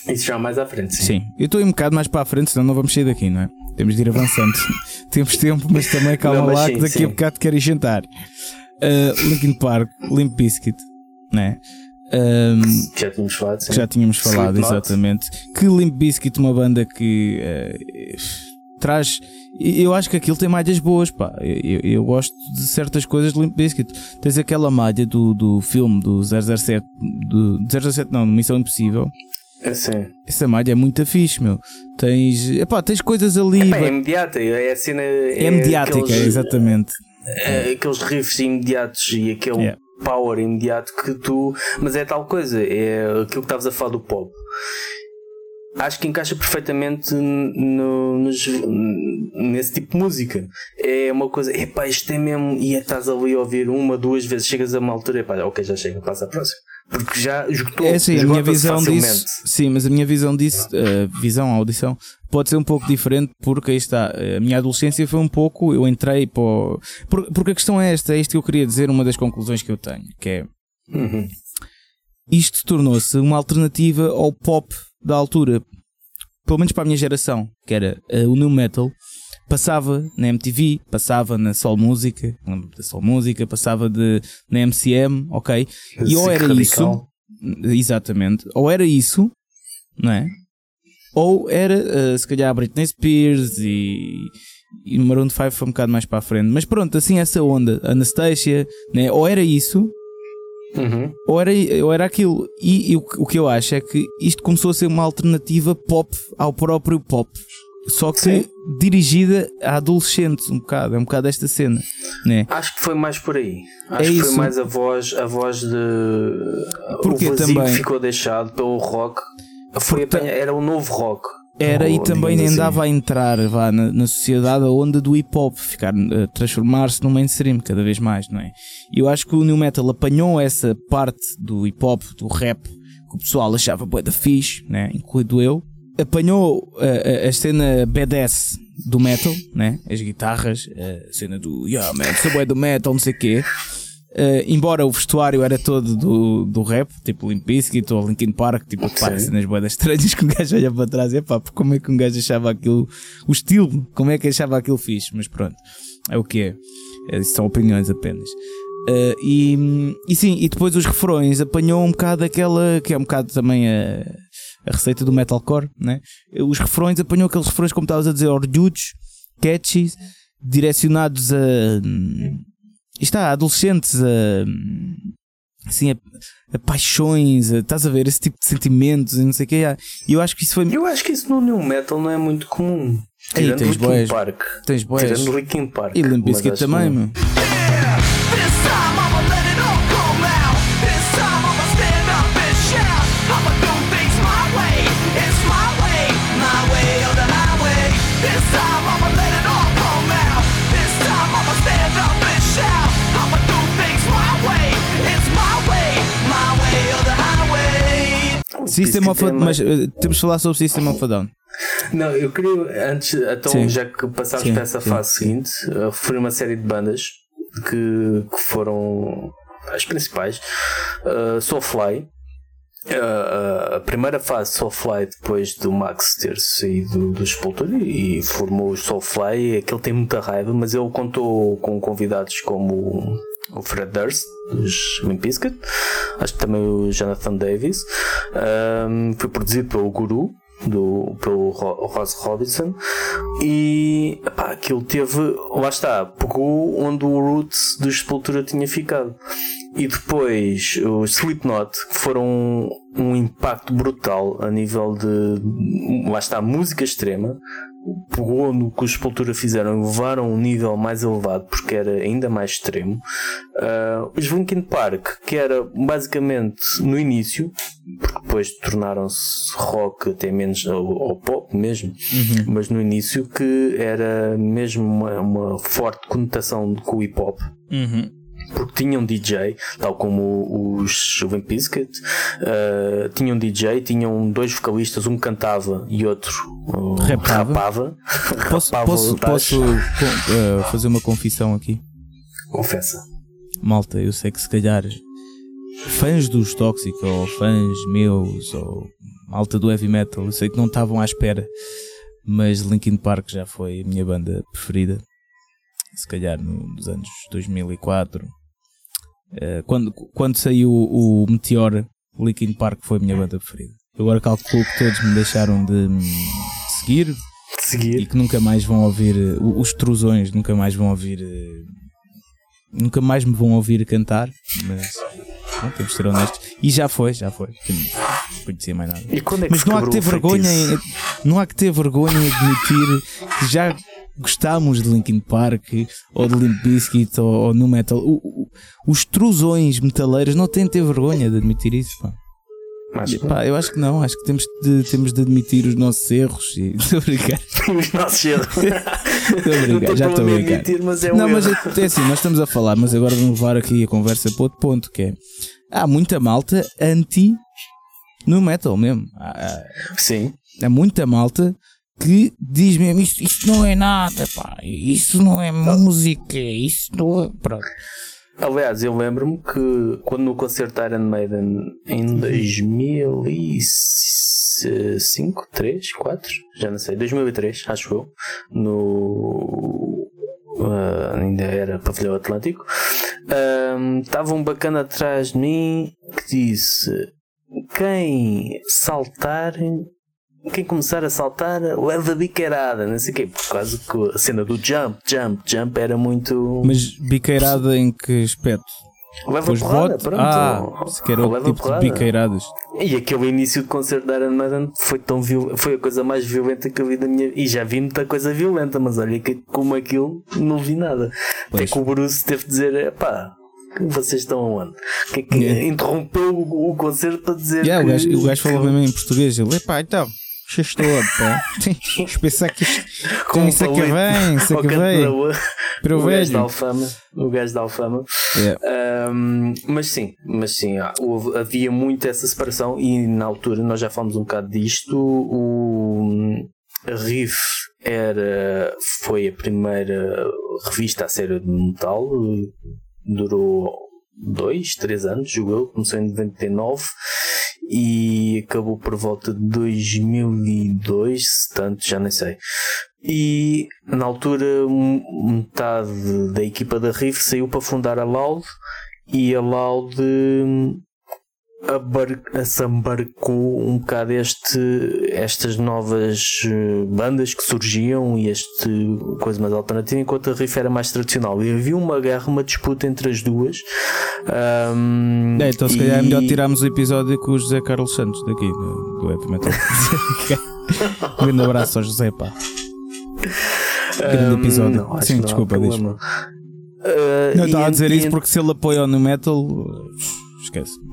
Isso já mais à frente, sim. Sim, eu estou um bocado mais para a frente, senão não vamos sair daqui, não é? Temos de ir avançando. Temos tempo, mas também calma não, mas lá sim, que daqui sim. a bocado quero ir jantar. Uh, Linkin Park, Limp Bizkit, né? Um, já tínhamos falado, sim. Já tínhamos falado, exatamente. Que Limp Bizkit, uma banda que uh, traz. Eu acho que aquilo tem malhas boas, pá. Eu, eu, gosto de certas coisas de Limp Bizkit. Tens aquela malha do, do filme do 007, do 007 não, Missão Impossível. É sim. Essa malha é muito fixe, meu. Tens, epá, tens coisas ali. Epá, é imediata, é a cena. É, é mediática, aqueles, exatamente. É, aqueles riffs imediatos e aquele yeah. power imediato que tu. Mas é tal coisa, é aquilo que estavas a falar do pop acho que encaixa perfeitamente no, nos, nesse tipo de música. É uma coisa, epá, isto é mesmo, e é, estás ali a ouvir uma, duas vezes, chegas a uma altura, epá, ok, já chega, passa a próxima. Porque já esgotou. É sim, a minha visão facilmente. disso. Sim, mas a minha visão disso, uh, visão, audição, pode ser um pouco diferente porque aí está. A minha adolescência foi um pouco. Eu entrei para. Porque a questão é esta, é isto que eu queria dizer, uma das conclusões que eu tenho, que é. Uhum. Isto tornou-se uma alternativa ao pop da altura, pelo menos para a minha geração, que era uh, o new metal, passava na MTV, passava na Sol Música, da Sol Música, passava de, na MCM, ok? E ou era radical. isso, exatamente, ou era isso, não é? Ou era, uh, se calhar, Britney Spears e, e Maroon 5 foi um bocado mais para a frente. Mas pronto, assim essa onda, Anastasia, né? ou era isso, Uhum. Ou, era, ou era aquilo. E, e o, o, que eu acho é que isto começou a ser uma alternativa pop ao próprio pop. Só que Sim. dirigida a adolescentes, um bocado. É um bocado esta cena. Né? Acho que foi mais por aí. Acho é que foi mais a voz, a voz de. Porque o também ficou deixado pelo rock. Foi Porque... Era o novo rock. Era e também assim. andava a entrar vá, na, na, sociedade a onda do hip hop, ficar a transformar-se no mainstream cada vez mais, não é? E eu acho que o New Metal apanhou essa parte do hip hop, do rap, que o pessoal achava bué da fixe, né? incluindo eu. Apanhou a, a, a cena badass do metal, né? as guitarras, a cena do yeah man, sou bué do metal, não sei o quê Uh, embora o vestuário era todo do, do rap, tipo Limp Bizkit ou Linkin Park, tipo okay. cenas boedas estranhas que um gajo olha para trás e pá, como é que um gajo achava aquilo, o estilo, como é que achava aquilo fixe, mas pronto, é o que é, é são opiniões apenas. Uh, e, e sim, e depois os refrões apanhou um bocado aquela que é um bocado também a, a receita do metalcore, né? Os refrões apanhou aqueles refrões como estavas a dizer, ordudos, catchy, direcionados a está, adolescentes a, assim, a, a paixões, a, estás a ver esse tipo de sentimentos e não sei o que. E eu acho que isso foi. Eu acho que isso no New Metal não é muito comum. Tirando Ei, tens Linkin Park. Tens. Tirando Linkin Park. E Limp Bizkit também, meu. System of a, mas uh, temos de falar sobre System of a Down. Não, eu queria antes, então, sim. já que passámos para essa sim, fase seguinte, uh, referir uma série de bandas que, que foram as principais. Uh, Soulfly, Uh, a primeira fase Soulfly depois do Max ter saído do Sepultura e formou o Soulfly, aquele tem muita raiva, mas ele contou com convidados como o Fred Durst dos Limp Bizkit, acho que também o Jonathan Davis, um, foi produzido pelo Guru, do, pelo Ross Robinson e epá, aquilo teve, lá está, pegou onde o Roots do Sepultura tinha ficado. E depois os Slipknot foram um impacto brutal a nível de lá está, música extrema, pegou no que os Sepultura fizeram e levaram a um nível mais elevado porque era ainda mais extremo. Uh, os Linkin Park, que era basicamente no início, porque depois tornaram-se rock até menos, ou, ou pop mesmo, uhum. mas no início que era mesmo uma, uma forte conotação com o hip hop. Uhum porque tinham DJ, tal como os Limp Bizkit, uh, tinham DJ, tinham dois vocalistas, um cantava e outro uh, rapava. rapava. Posso, rapava posso, posso uh, fazer uma confissão aqui? Confessa. Malta, eu sei que se calhar fãs dos Tóxicos ou fãs meus ou malta do heavy metal, eu sei que não estavam à espera, mas Linkin Park já foi a minha banda preferida se calhar nos anos 2004. Uh, eh, quando, quando saiu o, o Meteor, Linkin Park foi a minha banda preferida. Agora calculo que todos me deixaram de seguir, seguir. e que nunca mais vão ouvir uh, os trusões, nunca mais vão ouvir. Uh, nunca mais me vão ouvir cantar, mas não, temos de ser honestos. E já foi, já foi. conhecia mais nada. É Mas não há que ter vergonha em, não há que ter vergonha em admitir que já gostámos de Linkin Park ou de Limp Bizkit ou, ou no metal. O- o- os trusões metaleiros não têm de ter vergonha de admitir isso. Pá. Acho que Pá, eu acho que não, acho que temos de, temos de admitir os nossos erros e estou a brincar. os nossos erros. Estou a brincar, já estou a brincar. admitir, mas é Não, mas é, é assim, nós estamos a falar, mas agora vamos levar aqui a conversa para outro ponto, que é há muita malta anti no metal mesmo. Há- Sim. há muita malta que diz mesmo isto, isto não é nada, pá, isso não é música, isso não é. Pronto. Aliás, eu lembro-me que quando no concerto da Iron Maiden em 2005, 3, 4, já não sei, 2003, acho eu, no. ah, ainda era Pavilhão Atlântico. ahm, Estava um bacana atrás de mim que disse: Quem saltar quem começar a saltar leva biqueirada, não sei o quê, por causa que a cena do jump, jump, jump era muito. Mas biqueirada em que aspecto? leva Pois porrada, pronto. Ah, se quer outro tipo porrada. de biqueiradas. E aquele início de concerto da Iron Maiden foi tão viol... foi a coisa mais violenta que eu vi da minha E já vi muita coisa violenta, mas olha que como aquilo não vi nada. Até Pois. que o Bruce teve de dizer: pá, vocês estão aonde? Que, que Yeah. Interrompeu o, o concerto para dizer Yeah, que. o, gajo, o gajo falou mesmo em português. Ele, epá, então, pá. Tens pensar que isto. com Isso que palito vem, isso da vem. Para o gajo da. Alfama. O gajo da Alfama. Yeah. Ahm, mas sim, mas sim, há- houve- havia muito essa separação e na altura nós já falamos um bocado disto. O a Riff era, foi a primeira revista a sério de metal, durou dois, três anos, julgo eu, começou em 99 e acabou por volta de 2002, se tanto, já nem sei. E na altura metade da equipa da Riff saiu para fundar a Loud e a Loud assambarcou um bocado este, estas novas eh, bandas que surgiam e este coisa mais alternativa, enquanto a Riff era mais tradicional. E havia uma guerra, uma disputa entre as duas. Hum, É, então se calhar é e- melhor tirarmos o episódio com o José Carlos Santos daqui, do, Heavy Metal. um grande abraço ao José, pá. Grande Hum, episódio. não, Sim, desculpa, diz. Uh, Não e estava a dizer e isso porque se ele apoia no metal,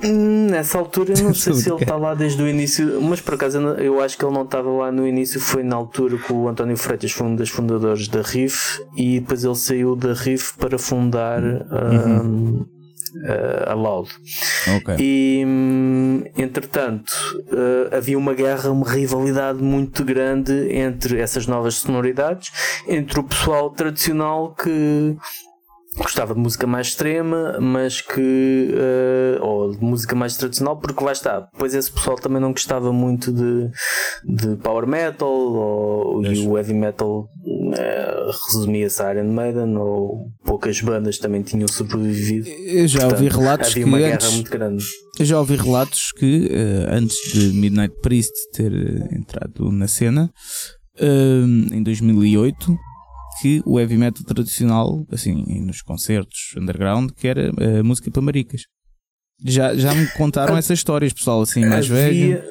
Hum, Nessa altura eu não sei se ele está lá desde o início, mas por acaso eu acho que ele não estava lá no início, foi na altura que o António Freitas foi um dos fundadores da RIF e depois ele saiu da RIF para fundar hum, a- a Loud. Ok. E hum, entretanto eh, havia uma guerra, uma rivalidade muito grande entre essas novas sonoridades, entre o pessoal tradicional que gostava de música mais extrema, mas que eh, ou de música mais tradicional, porque lá está, depois esse pessoal também não gostava muito de, de power metal ou, e Pois. o heavy metal eh, resumia-se a Iron Maiden ou poucas bandas também tinham sobrevivido. Eu já ouvi Portanto, relatos havia que uma guerra antes, muito grande. eu já ouvi relatos que eh, antes de Midnight Priest ter entrado na cena, em 2008, que o heavy metal tradicional, assim, nos concertos underground, que era eh, música para maricas. Já, já me contaram essas histórias, pessoal, assim, mais velho.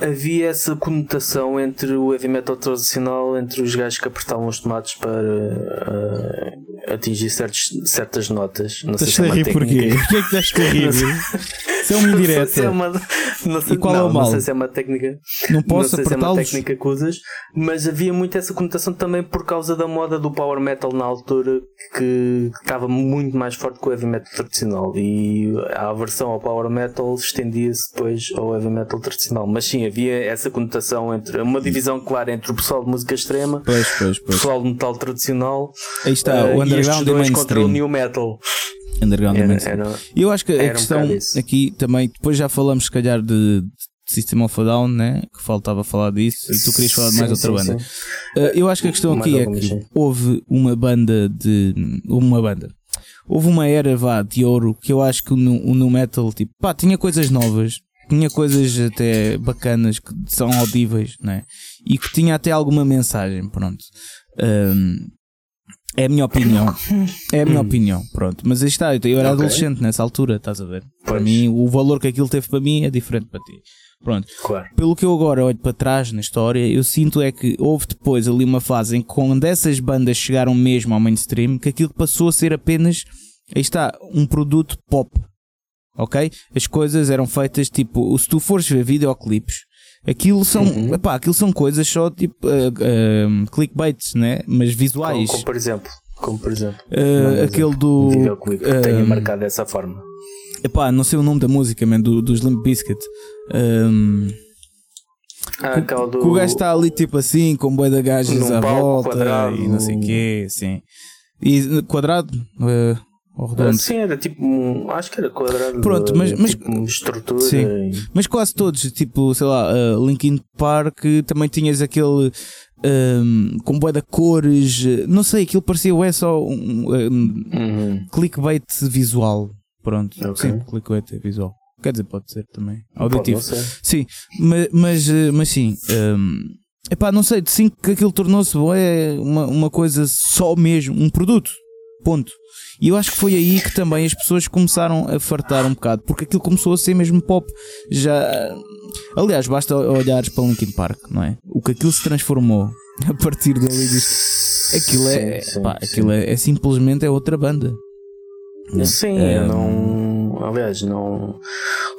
Havia, essa conotação entre o heavy metal tradicional, entre os gajos que apertavam os tomates para eh, atingir certos, certas notas. Não sei se é rir porquê? Porquê é que estás a rir? Isso é uma Não sei indireta. se é uma- não sei- E qual é não, o mal? Não sei se é uma técnica. Não Não posso sei se é uma técnica que usas, mas havia muito essa conotação também por causa da moda do power metal na altura que estava muito mais forte que o heavy metal tradicional e a aversão ao power metal estendia-se depois ao heavy metal tradicional. Mas sim, havia essa conotação entre uma divisão clara entre o pessoal de música extrema, Pois, pois, o pois. pessoal de metal tradicional Aí está, eh, o underground e dois contra o new metal. Underground e Era, era- Eu acho que a um questão isso. aqui também, depois já falamos se calhar de, de System of a Down, né? que faltava falar disso, e tu querias falar de mais Sim, outra sim, banda. sim. Uh, eu acho que a questão Mais aqui é que sim. houve uma banda de. Uma banda. Houve uma era vá, de ouro que eu acho que o nu, o nu metal tipo, pá, tinha coisas novas, tinha coisas até bacanas que são audíveis, né? E que tinha até alguma mensagem, pronto. Um, é a minha opinião. É a minha opinião, pronto. Mas aí está, eu era Ok. adolescente nessa altura, estás a ver? Para Pois. mim, o valor que aquilo teve para mim é diferente para ti. Pronto. Claro. Pelo que eu agora olho para trás na história, eu sinto é que houve depois ali uma fase em que quando essas bandas chegaram mesmo ao mainstream, que aquilo passou a ser apenas, aí está, um produto pop. Ok? As coisas eram feitas tipo, se tu fores ver videoclipes, aquilo são, Uhum. epá, aquilo são coisas só tipo uh, uh, clickbaits, né? Mas Como, visuais. como por exemplo. Como por exemplo. Uh, aquele do. Videoclipe que tenha marcado dessa forma. Epá, não sei o nome da música, man, do, do Slim Biscuit. Um, Ah, aquela do. que o gajo está ali tipo assim, com boi de gajas à volta quadrado. e não sei o quê, sim. E quadrado uh, redondo? Sim, era tipo. um- Acho que era quadrado. Pronto, de- mas- mas- tipo, estrutura. Sim. e- Mas quase todos, tipo, sei lá, uh, Linkin Park, também tinhas aquele um, com boi de cores, não sei, aquilo parecia é só um, um, Uhum. clickbait visual. Pronto, Ok. sim, clickbait visual. Quer dizer, pode ser também. Auditivo. Sim, mas, mas, mas sim. Um, epá, não sei, sim que aquilo tornou-se bué, uma, uma coisa só mesmo, um produto. Ponto. E eu acho que foi aí que também as pessoas começaram a fartar um bocado, porque aquilo começou a ser mesmo pop. Já. Aliás, basta olhares para Linkin Park, não é? O que aquilo se transformou a partir dali disto. Aquilo é, Sim, sim, pá, sim. aquilo é, é simplesmente é outra banda. né? Sim, É, eu não. Aliás, não.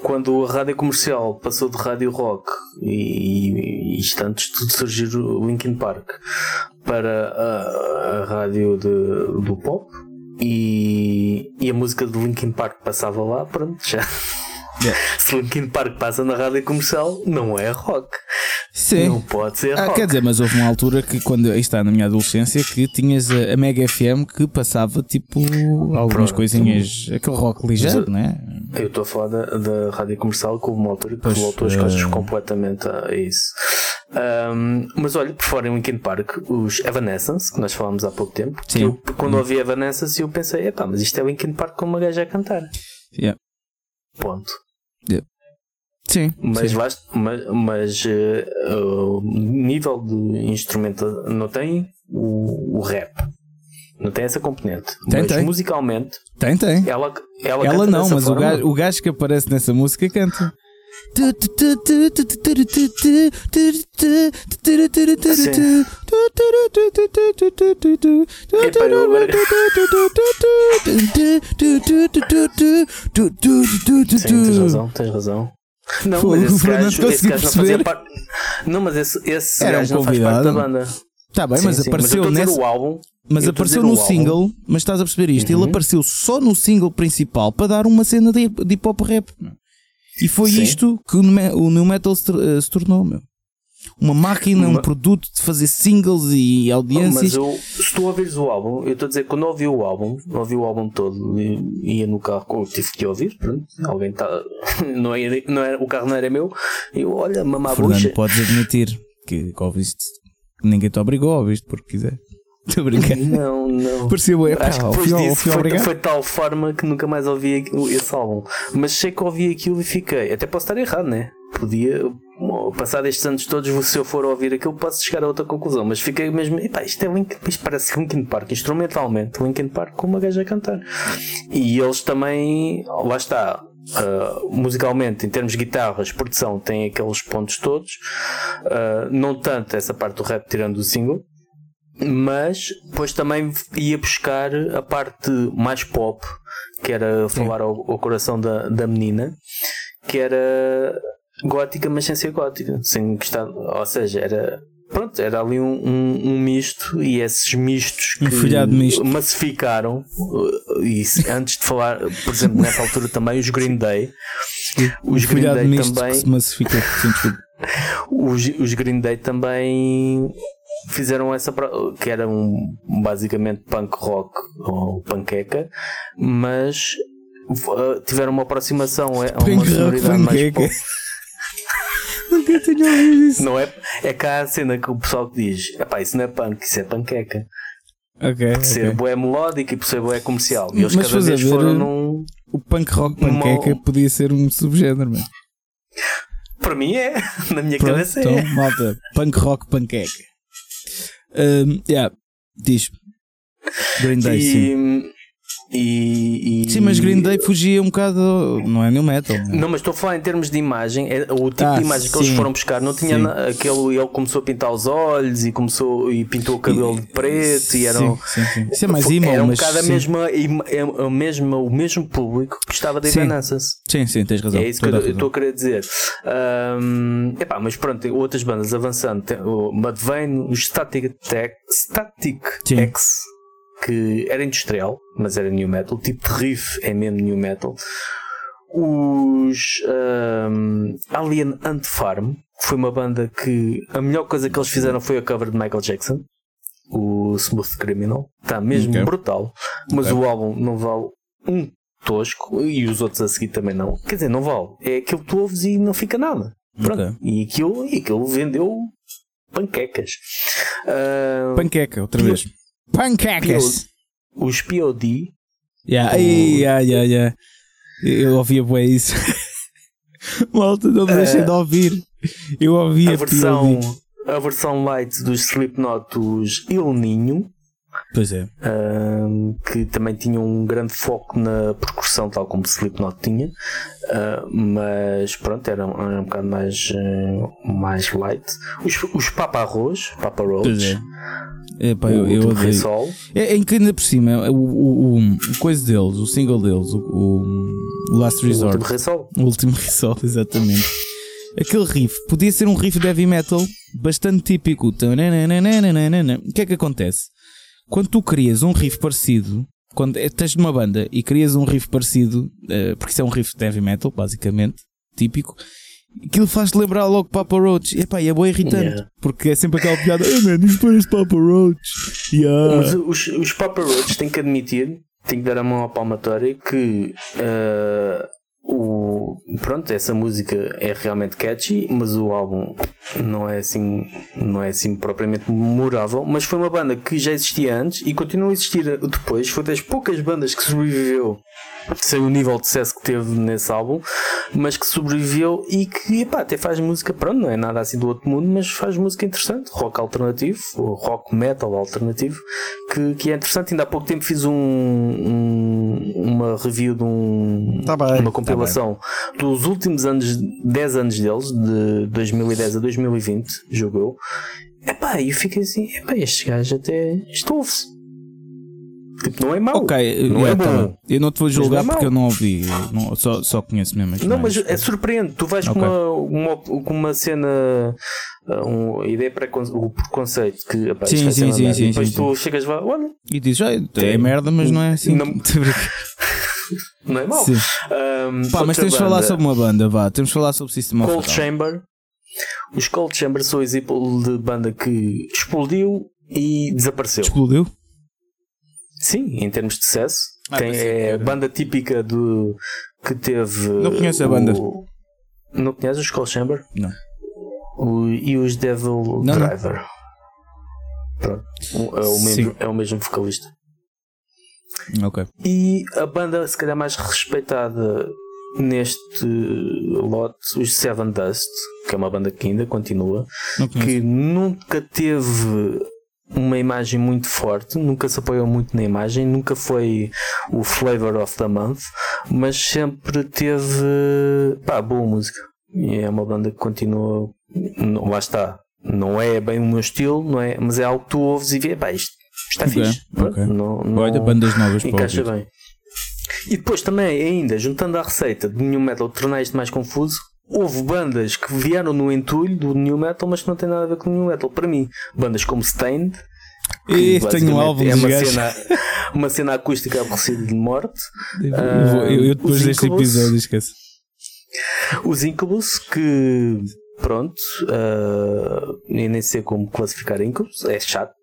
Quando a rádio comercial passou de rádio rock e, e isto antes de surgir o Linkin Park para a, a rádio de- do pop e, e a música do Linkin Park passava lá, pronto, já. Yeah. Se Linkin Park passa na rádio comercial, não é rock. Sim. Não pode ser Ah, rock. quer dizer, mas houve uma altura que, quando está na minha adolescência, que tinhas a, a Mega FM que passava tipo algumas Pronto. coisinhas, aquele rock ligeiro, Mas, né? Eu estou a falar da, da rádio comercial houve uma altura que voltou as coisas eh, completamente a isso. Ahm, mas olha, por fora em Linkin Park, os Evanescence, que nós falámos há pouco tempo, Sim. eu, quando ouvi Evanescence eu pensei, epá, mas isto é Linkin Park com uma gaja a cantar. Yeah. Ponto. Sim. Mas, sim. lá- mas, mas o nível de instrumento não tem o, o rap. Não tem essa componente. Tem, mas tem. musicalmente, Tem, tem. ela, ela, Ela não, mas o forma. gajo, o gajo que aparece nessa música canta. Sim, tens razão, tens razão. Não, Fogo, mas esse gajo, esse consegui gajo não fazia parte. Não, mas esse, esse Era um gajo não faz parte da banda. Tá bem, Sim, mas sim, apareceu o álbum. Mas apareceu no o álbum. single, mas estás a perceber isto, ele Uhum. apareceu só no single principal para dar uma cena de, de hip hop rap. E foi Sim. isto que o, New Metal se, eh, se tornou, meu. Uma máquina, um Uma- produto de fazer singles e Mas audiências. eu, se tu ouvires o álbum, eu estou a dizer, quando eu ouvi o álbum, ouvi o álbum todo, e- ia no carro, tive que ouvir, pronto, alguém está, não era, não era, o carro não era meu, eu, olha, mamar a bucha. Fernando, podes admitir que, que ouviste. que Ninguém te obrigou a ouvir porque quiser. Estou a brincar. Não, não. Pareceu, é pá, Acho que depois disso foi, foi de tal forma que nunca mais ouvi esse álbum. Mas sei que ouvi aquilo e fiquei. Até posso estar errado, né? Podia, passado estes anos todos, se eu for ouvir aquilo, posso chegar a outra conclusão. Mas fiquei mesmo. Epá, isto é Linkin, isto parece Linkin Park, instrumentalmente, Linkin Park com uma gaja a cantar. E eles também, lá está. uh, musicalmente, em termos de guitarras, produção, tem aqueles pontos todos. Uh, não tanto essa parte do rap, tirando o single mas depois também ia buscar a parte mais pop, que era falar ao, ao coração da, da menina, que era gótica, mas sem ser gótica, sem gostar, ou seja, era. Pronto, era ali um, um, um misto e esses mistos Um que misto. massificaram uh, e antes de falar, por exemplo, nessa altura também os Green Day os Green Day também os, os Green Day também fizeram essa que era um basicamente punk rock ou panqueca, mas uh, tiveram uma aproximação a a uma sonoridade mais pop. Nunca tinha ouvido isso. Não é, é cá a cena que o pessoal diz: "Epá, isso não é punk, isso é panqueca. Ok. Por ser ok. boé melódico e por ser boé comercial. E eles Mas cada vez foram num. O punk rock panqueca podia ser um subgénero, mano. Para mim é, na minha Pronto, cabeça então, é. malta, punk rock panqueca. Um, yeah, diz. Green Day, sim. E, E, Sim, mas Green Day fugia um bocado, não é new metal. Não, não mas estou a falar em termos de imagem. É, o tipo ah, de imagem sim, que eles foram buscar não tinha na, aquele. Ele começou a pintar os olhos e começou e pintou o cabelo e, de preto e eram. Sim, sim, Isso é mais emo, era um mas, bocado a mesma, a, a mesma, o mesmo público que estava de Evanescence. Sim, sim, tens razão. É isso que eu estou a querer dizer. Um, epá, mas pronto, outras bandas avançando. Tem, o Mudvayne, o Static, Tech, Static X que era industrial, mas era new metal. O tipo de riff é mesmo new metal. Os um, Alien Ant Farm foi uma banda que a melhor coisa que eles fizeram foi a cover de Michael Jackson, o Smooth Criminal. Está mesmo okay. brutal, mas okay. o álbum não vale um tosco e os outros a seguir também não. Quer dizer, não vale. É aquilo que tu ouves e não fica nada. Pronto. Okay. E, aquilo, e aquilo vendeu panquecas. Uh, Panqueca, outra vez. Pancakes. Os POD. Yeah, yeah, yeah, yeah. Eu ouvia bem isso. Malta, não me deixem uh, de ouvir. Eu ouvia a versão, a versão light dos Slipknot, os Il Ninho. Pois é. Uh, que também tinha um grande foco na percussão, tal como Slipknot tinha. Uh, mas pronto, era, era um bocado mais, uh, mais light. Os, os Papa Arroz, Papa Roach. É. O, eu, eu. É, é que ainda por cima, o, o, o, o coisa deles, o single deles, o, o Last Resort. O último Rissol. O último Rissol, exatamente. Aquele riff podia ser um riff de heavy metal bastante típico. O que é que acontece? Quando tu crias um riff parecido, quando estás numa banda e crias um riff parecido, uh, porque isso é um riff de heavy metal, basicamente, típico, aquilo faz-te lembrar logo Papa Roach. E, epá, e é bem irritante, yeah. porque é sempre aquela piada, oh, man, isto parece Papa Roach. Yeah. Mas os, os Papa Roach têm que admitir, têm que dar a mão à palmatória que uh, o, pronto, essa música é realmente catchy, mas o álbum não é assim, não é assim propriamente memorável. Mas foi uma banda que já existia antes e continua a existir depois. Foi das poucas bandas que sobreviveu sem o nível de sucesso que teve nesse álbum, mas que sobreviveu e que epá, até faz música, pronto, não é nada assim do outro mundo, mas faz música interessante, rock alternativo, rock metal alternativo, que, que é interessante. Ainda há pouco tempo fiz um, um uma review de um, tá uma compilação tá dos últimos anos, 10 anos deles, de 2010 a 2020, jogou. Epá, e eu fiquei assim, epá, estes gajos até estouve-se. Tipo, não é mau. Ok, não é, é bom. Tá. Eu não te vou julgar é porque eu não ouvi, não, só, só conheço mesmo Não, mas é surpreendente. Tu vais okay. com, uma, uma, com uma cena, uh, uma ideia para o preconceito que opa, sim, sim, sim, sim, depois sim, tu sim. chegas lá, olha. E dizes, ah, é merda, mas não é assim. Não, não é mau. Um, Pá, mas temos de falar sobre uma banda, vá. Temos de falar sobre System of Cold Chamber. Os Cold Chamber são o exemplo de banda que explodiu e desapareceu. Explodiu? Sim, em termos de sucesso. Ah, Tem, é a banda típica do que teve. Não conheço a banda. Não conheces os Cold Chamber? Não. O, e os Devil não, Driver. Não. Pronto. É o, mesmo, é o mesmo vocalista. Ok. E a banda, se calhar, mais respeitada neste lote, os Seven Dust, que é uma banda que ainda continua, que nunca teve uma imagem muito forte, nunca se apoiou muito na imagem, nunca foi o flavor of the month, mas sempre teve pá, boa música. E é uma banda que continua, lá está, não é bem o meu estilo, não é, mas é algo que tu ouves e vês, pá, isto está okay, fixe. Okay. Não, não, Olha, bandas novas encaixa bem. E depois também, ainda, juntando a receita do New Metal, tornar isto mais confuso, houve bandas que vieram no entulho do New Metal, mas que não tem nada a ver com o New Metal. Para mim, bandas como Stained, e tenho um álbum é uma cena, uma cena acústica aborrecida de morte. Eu, vou, eu, eu depois deste episódio esqueço. Os Incubus que pronto, uh, nem sei como classificar Incubus, é chato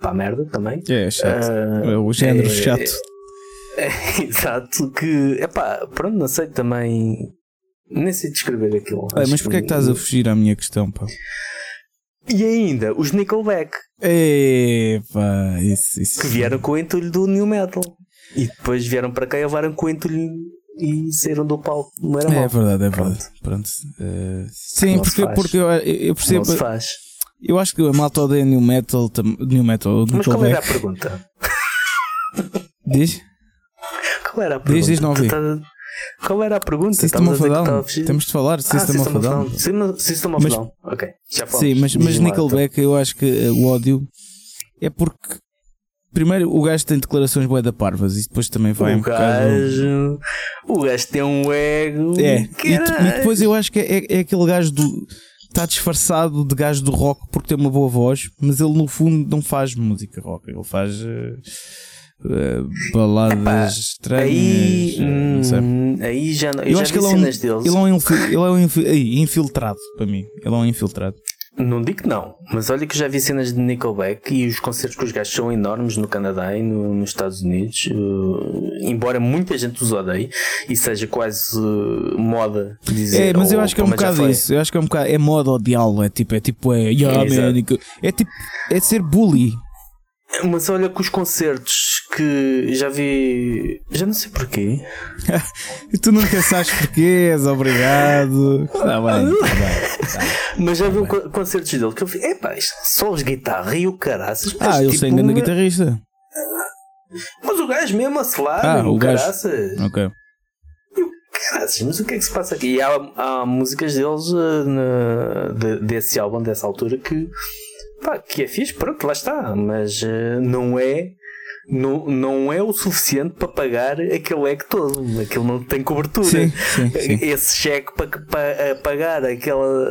para a merda também. É, é chato. Uh, o género é, chato. É, é, exato, que é pá, pronto, não sei também. Nem sei descrever aquilo. Ah, mas porquê é que estás a fugir à minha questão, pá? E ainda os Nickelback. Epa, isso, isso. Que vieram com o entulho do New Metal. E depois vieram para cá e levaram com o entulho e saíram do palco. Não era mal. É verdade, é verdade. Pronto. Uh, sim, porque, porque eu, eu percebo. Não se faz. Eu acho que a malta odeia New Metal. New Metal Mas qual era a pergunta? Diz? Qual era a pergunta? Diz, diz, não ouvi. Qual era a pergunta? System of a Down. Temos de falar System ah, of a Down. System of a Down. Ok. Já falamos. Sim, mas, mas Nickelback eu acho que o ódio é porque Primeiro, o gajo tem declarações bué da parvas e depois também vai o um gajo, bocado. O gajo tem um ego. É, e, e, depois eu acho que é, é, é aquele gajo do. Está disfarçado de gajo do rock porque tem uma boa voz, mas ele no fundo não faz música rock, ele faz. Uh, uh, baladas Epá, estranhas. Aí, hum, aí já não. Eu, eu já acho que ele é, um, ele é um, ele é um infiltrado para mim. Ele é um infiltrado. Não digo que não, mas olha que já vi cenas de Nickelback e os concertos com os gajos são enormes no Canadá e no, nos Estados Unidos, uh, embora muita gente os odeie e seja quase uh, moda dizer. É, mas eu acho que é um bocado isso, eu acho que é um bocado, é moda odiá-lo, é tipo, é tipo, é, yeah, é, man, é tipo, é ser bully. Mas olha que os concertos que já vi. Já não sei porquê. e tu nunca sabes porquê, és obrigado. Está bem, está bem. Tá Mas já tá vi bem. concertos dele que eu vi. Epá, só os guitarra e o caraças. Ah, eu tipo sei ainda uma... guitarrista. Mas o gajo mesmo a selar, ah, o, o caraças. Ok. E o caraças, mas o que é que se passa aqui? E há, há músicas deles uh, na, de, desse álbum, dessa altura, que pá, que é fixe, pronto, lá está, mas uh, não é não, não é o suficiente para pagar aquele leque todo. Aquilo não tem cobertura. Sim, sim, sim. Esse cheque para, para pagar aquela,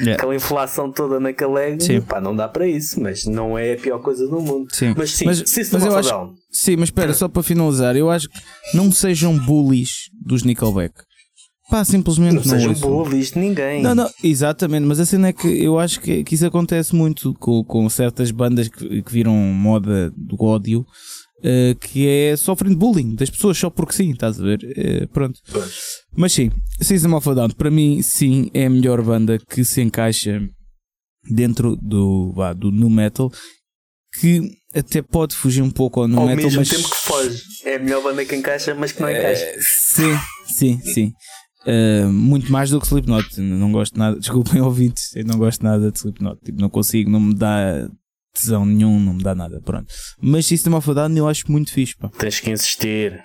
yeah. aquela inflação toda naquele leque, pá, não dá para isso. Mas não é a pior coisa do mundo. Sim. Mas sim, mas, mas eu acho, sim, mas espera, só para finalizar, eu acho que não sejam bullies dos Nickelback. Pá, simplesmente não, não sejam bullies de ninguém. Não, não, exatamente, mas a cena é que eu acho que, que isso acontece muito com, com certas bandas que, que viram moda do ódio, uh, que é sofrem bullying das pessoas só porque sim, estás a ver? Uh, pronto. Pois. Mas sim, System of a Down, para mim, sim, é a melhor banda que se encaixa dentro do, vá, do nu metal que até pode fugir um pouco ao nu ao metal, mesmo mas... tempo que foge. É a melhor banda que encaixa, mas que não encaixa. Uh, sim, sim, sim. Uh, muito mais do que Slipknot. Não gosto nada, desculpem ouvintes, eu não gosto nada de Slipknot. Tipo, não consigo, não me dá tesão nenhum, não me dá nada. Pronto. Mas System of a Down eu acho muito fixe. Pá. Tens que insistir.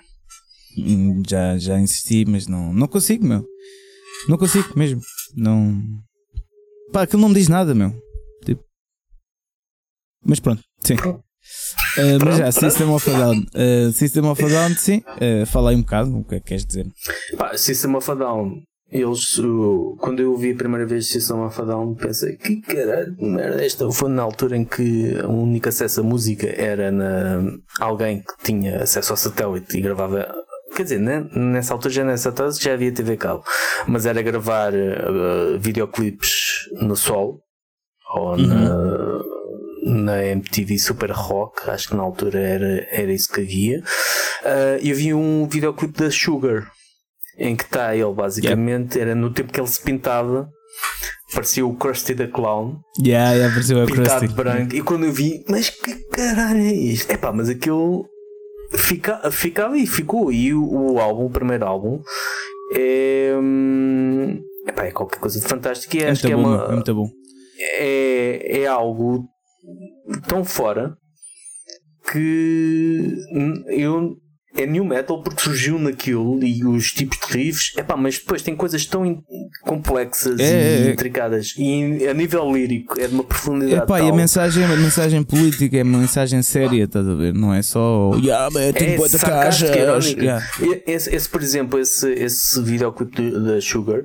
Hum, já, já insisti, mas não, não consigo, meu. Não consigo mesmo. Não. Pá, aquilo não me diz nada, meu. Tipo. Mas pronto, sim. Uh, mas já, System of a Down. Uh, System of a Down, sim. Uh, fala aí um bocado o que é que queres dizer. Pá, System of a Down. Eles, uh, quando eu ouvi a primeira vez System of a Down, pensei que caralho, merda, esta foi na altura em que o único acesso à música era na alguém que tinha acesso ao satélite e gravava quer dizer, né? nessa altura já nessa tarde já havia TV cabo, mas era gravar uh, videoclipes no sol ou uhum. na, na MTV Super Rock, acho que na altura era, era isso que havia. Uh, eu vi um videoclipe da Sugar em que está ele basicamente, yeah. era no tempo que ele se pintava. Parecia o Krusty the Clown. Yeah, yeah, parecia o Pintado de branco. E quando eu vi, mas que caralho é isto? É pá, mas aquilo fica, fica ali, ficou. E o, o álbum, o primeiro álbum, é. Hum, epá, é qualquer coisa de fantástico. E é acho que é, bom, uma, é muito bom. É, é algo tão fora que eu é new metal porque surgiu naquilo e os tipos de riffs, epá, mas depois tem coisas tão complexas é, e é, é. intricadas e a nível lírico é de uma profundidade. Epá, tal. e a mensagem, a mensagem política é uma mensagem séria, estás a ver? Não é só yeah, man, tem é caixa. Yeah. Esse, esse, por exemplo, esse, esse videoclip da Sugar,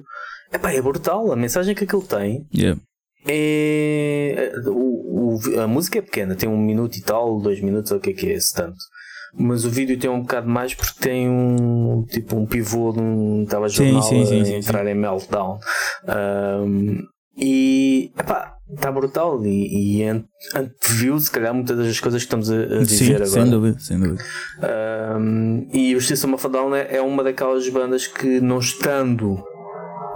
epá, é brutal a mensagem que aquilo tem. Yeah é. O, o, a música é pequena, tem um minuto e tal, dois minutos, ou o que é que é esse tanto. Mas o vídeo tem um bocado mais porque tem um tipo um pivô de um telejornal sim, sim, sim, a entrar em meltdown. Um, e epá, está brutal e, e anteviu se calhar muitas das coisas que estamos a, a dizer Sim, agora. Sem dúvida, sem dúvida. Um, e o Justiça of a é, é uma daquelas bandas que não estando,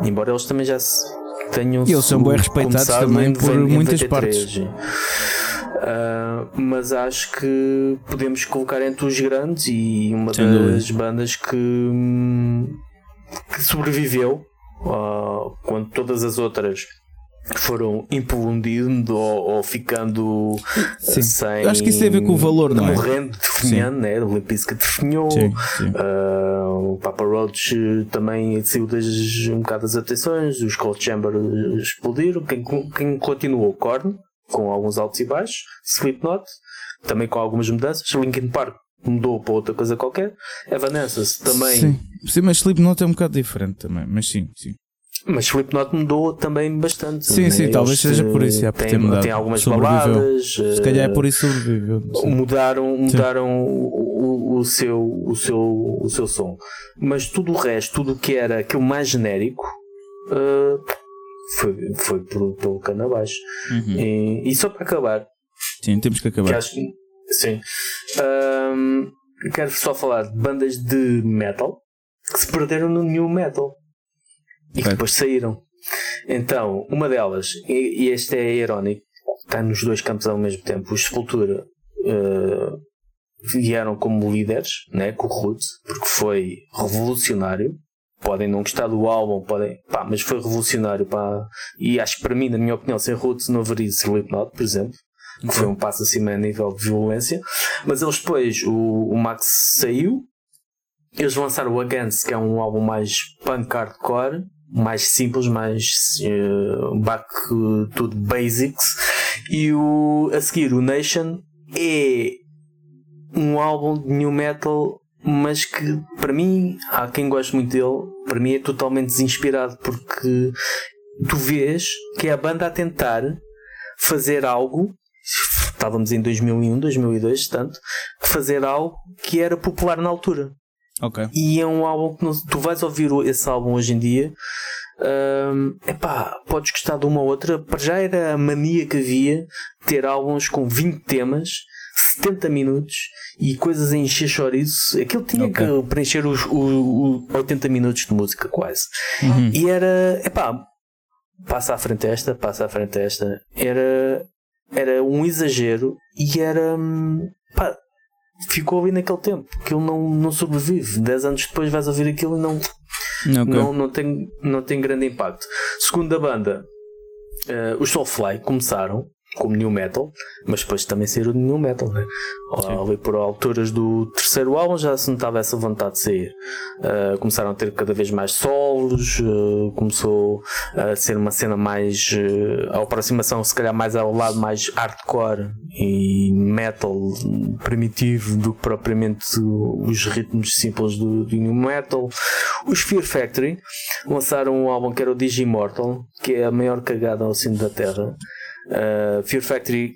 embora eles também já se tenham e eles são bem respeitados também por muitas partes. Uh, mas acho que podemos colocar entre os grandes e uma Sem das dúvida. bandas que, que sobreviveu uh, quando todas as outras foram implodindo ou, ou, ficando sim. sem. Acho que isso tem a ver com o valor, não é? Morrendo, definhando, né? O Limpisca definhou. Sim, sim. Uh, o Papa Roach também saiu das, um bocado das atenções. Os Cold Chamber explodiram. Quem, quem continuou? Korn, com alguns altos e baixos. Slipknot, também com algumas mudanças. Linkin Park mudou para outra coisa qualquer. Evanescence também. Sim, sim mas Slipknot é um bocado diferente também. Mas sim, sim. Mas Slipknot mudou também bastante. Sim, né? sim, Eles talvez seja por isso. Já por tem, mudado. tem algumas baladas. Se calhar é por isso sobreviveu. Mudaram, mudaram o, o, o, seu, o, seu, o seu som. Mas tudo o resto, tudo o que era aquilo mais genérico, uh, foi, foi pelo, pelo cano abaixo. Uhum. E, e, só para acabar. Sim, temos que acabar. Que acho, sim. Um, quero só falar de bandas de metal que se perderam no new metal e que depois saíram. Então, uma delas, e, e este é irónico, está nos dois campos ao mesmo tempo. Os Sepultura uh, vieram como líderes, né, com o Roots, porque foi revolucionário. Podem não gostar do álbum, podem, pá, mas foi revolucionário. Pá. E acho que para mim, na minha opinião, sem Roots não haveria Slipknot, por exemplo. Que foi um passo acima a nível de violência. Mas eles depois, o, o Max saiu, eles lançaram o Against, que é um álbum mais punk hardcore, mais simples, mais uh, back to basics. E o, a seguir, o Nation é um álbum de new metal, mas que para mim, há quem goste muito dele, para mim é totalmente desinspirado porque tu vês que é a banda a tentar fazer algo. Estávamos em 2001, 2002, tanto, fazer algo que era popular na altura. Okay. E é um álbum que não, tu vais ouvir esse álbum hoje em dia. Um, epá, podes gostar de uma ou outra. Para já era a mania que havia ter álbuns com 20 temas, 70 minutos e coisas a encher chouriço. Aquilo tinha okay. que preencher os, os, os 80 minutos de música, quase. Uhum. E era, epá, passa à frente esta, passa à frente esta. Era, era um exagero e era. Pá, ficou ali naquele tempo, que ele não, não sobrevive. 10 anos depois vais ouvir aquilo e não, okay. não, não, tem, não tem grande impacto. Segundo a banda, uh, os Soulfly começaram como new metal, mas depois também saíram de new metal, né? ali por alturas do terceiro álbum já se notava essa vontade de sair. Uh, começaram a ter cada vez mais solos, uh, começou a ser uma cena mais uh, a aproximação se calhar mais ao lado mais hardcore e metal primitivo do que propriamente os ritmos simples do, do new metal. Os Fear Factory lançaram um álbum que era o Digimortal, que é a maior cagada ao centro da Terra. Uh, Fear Factory,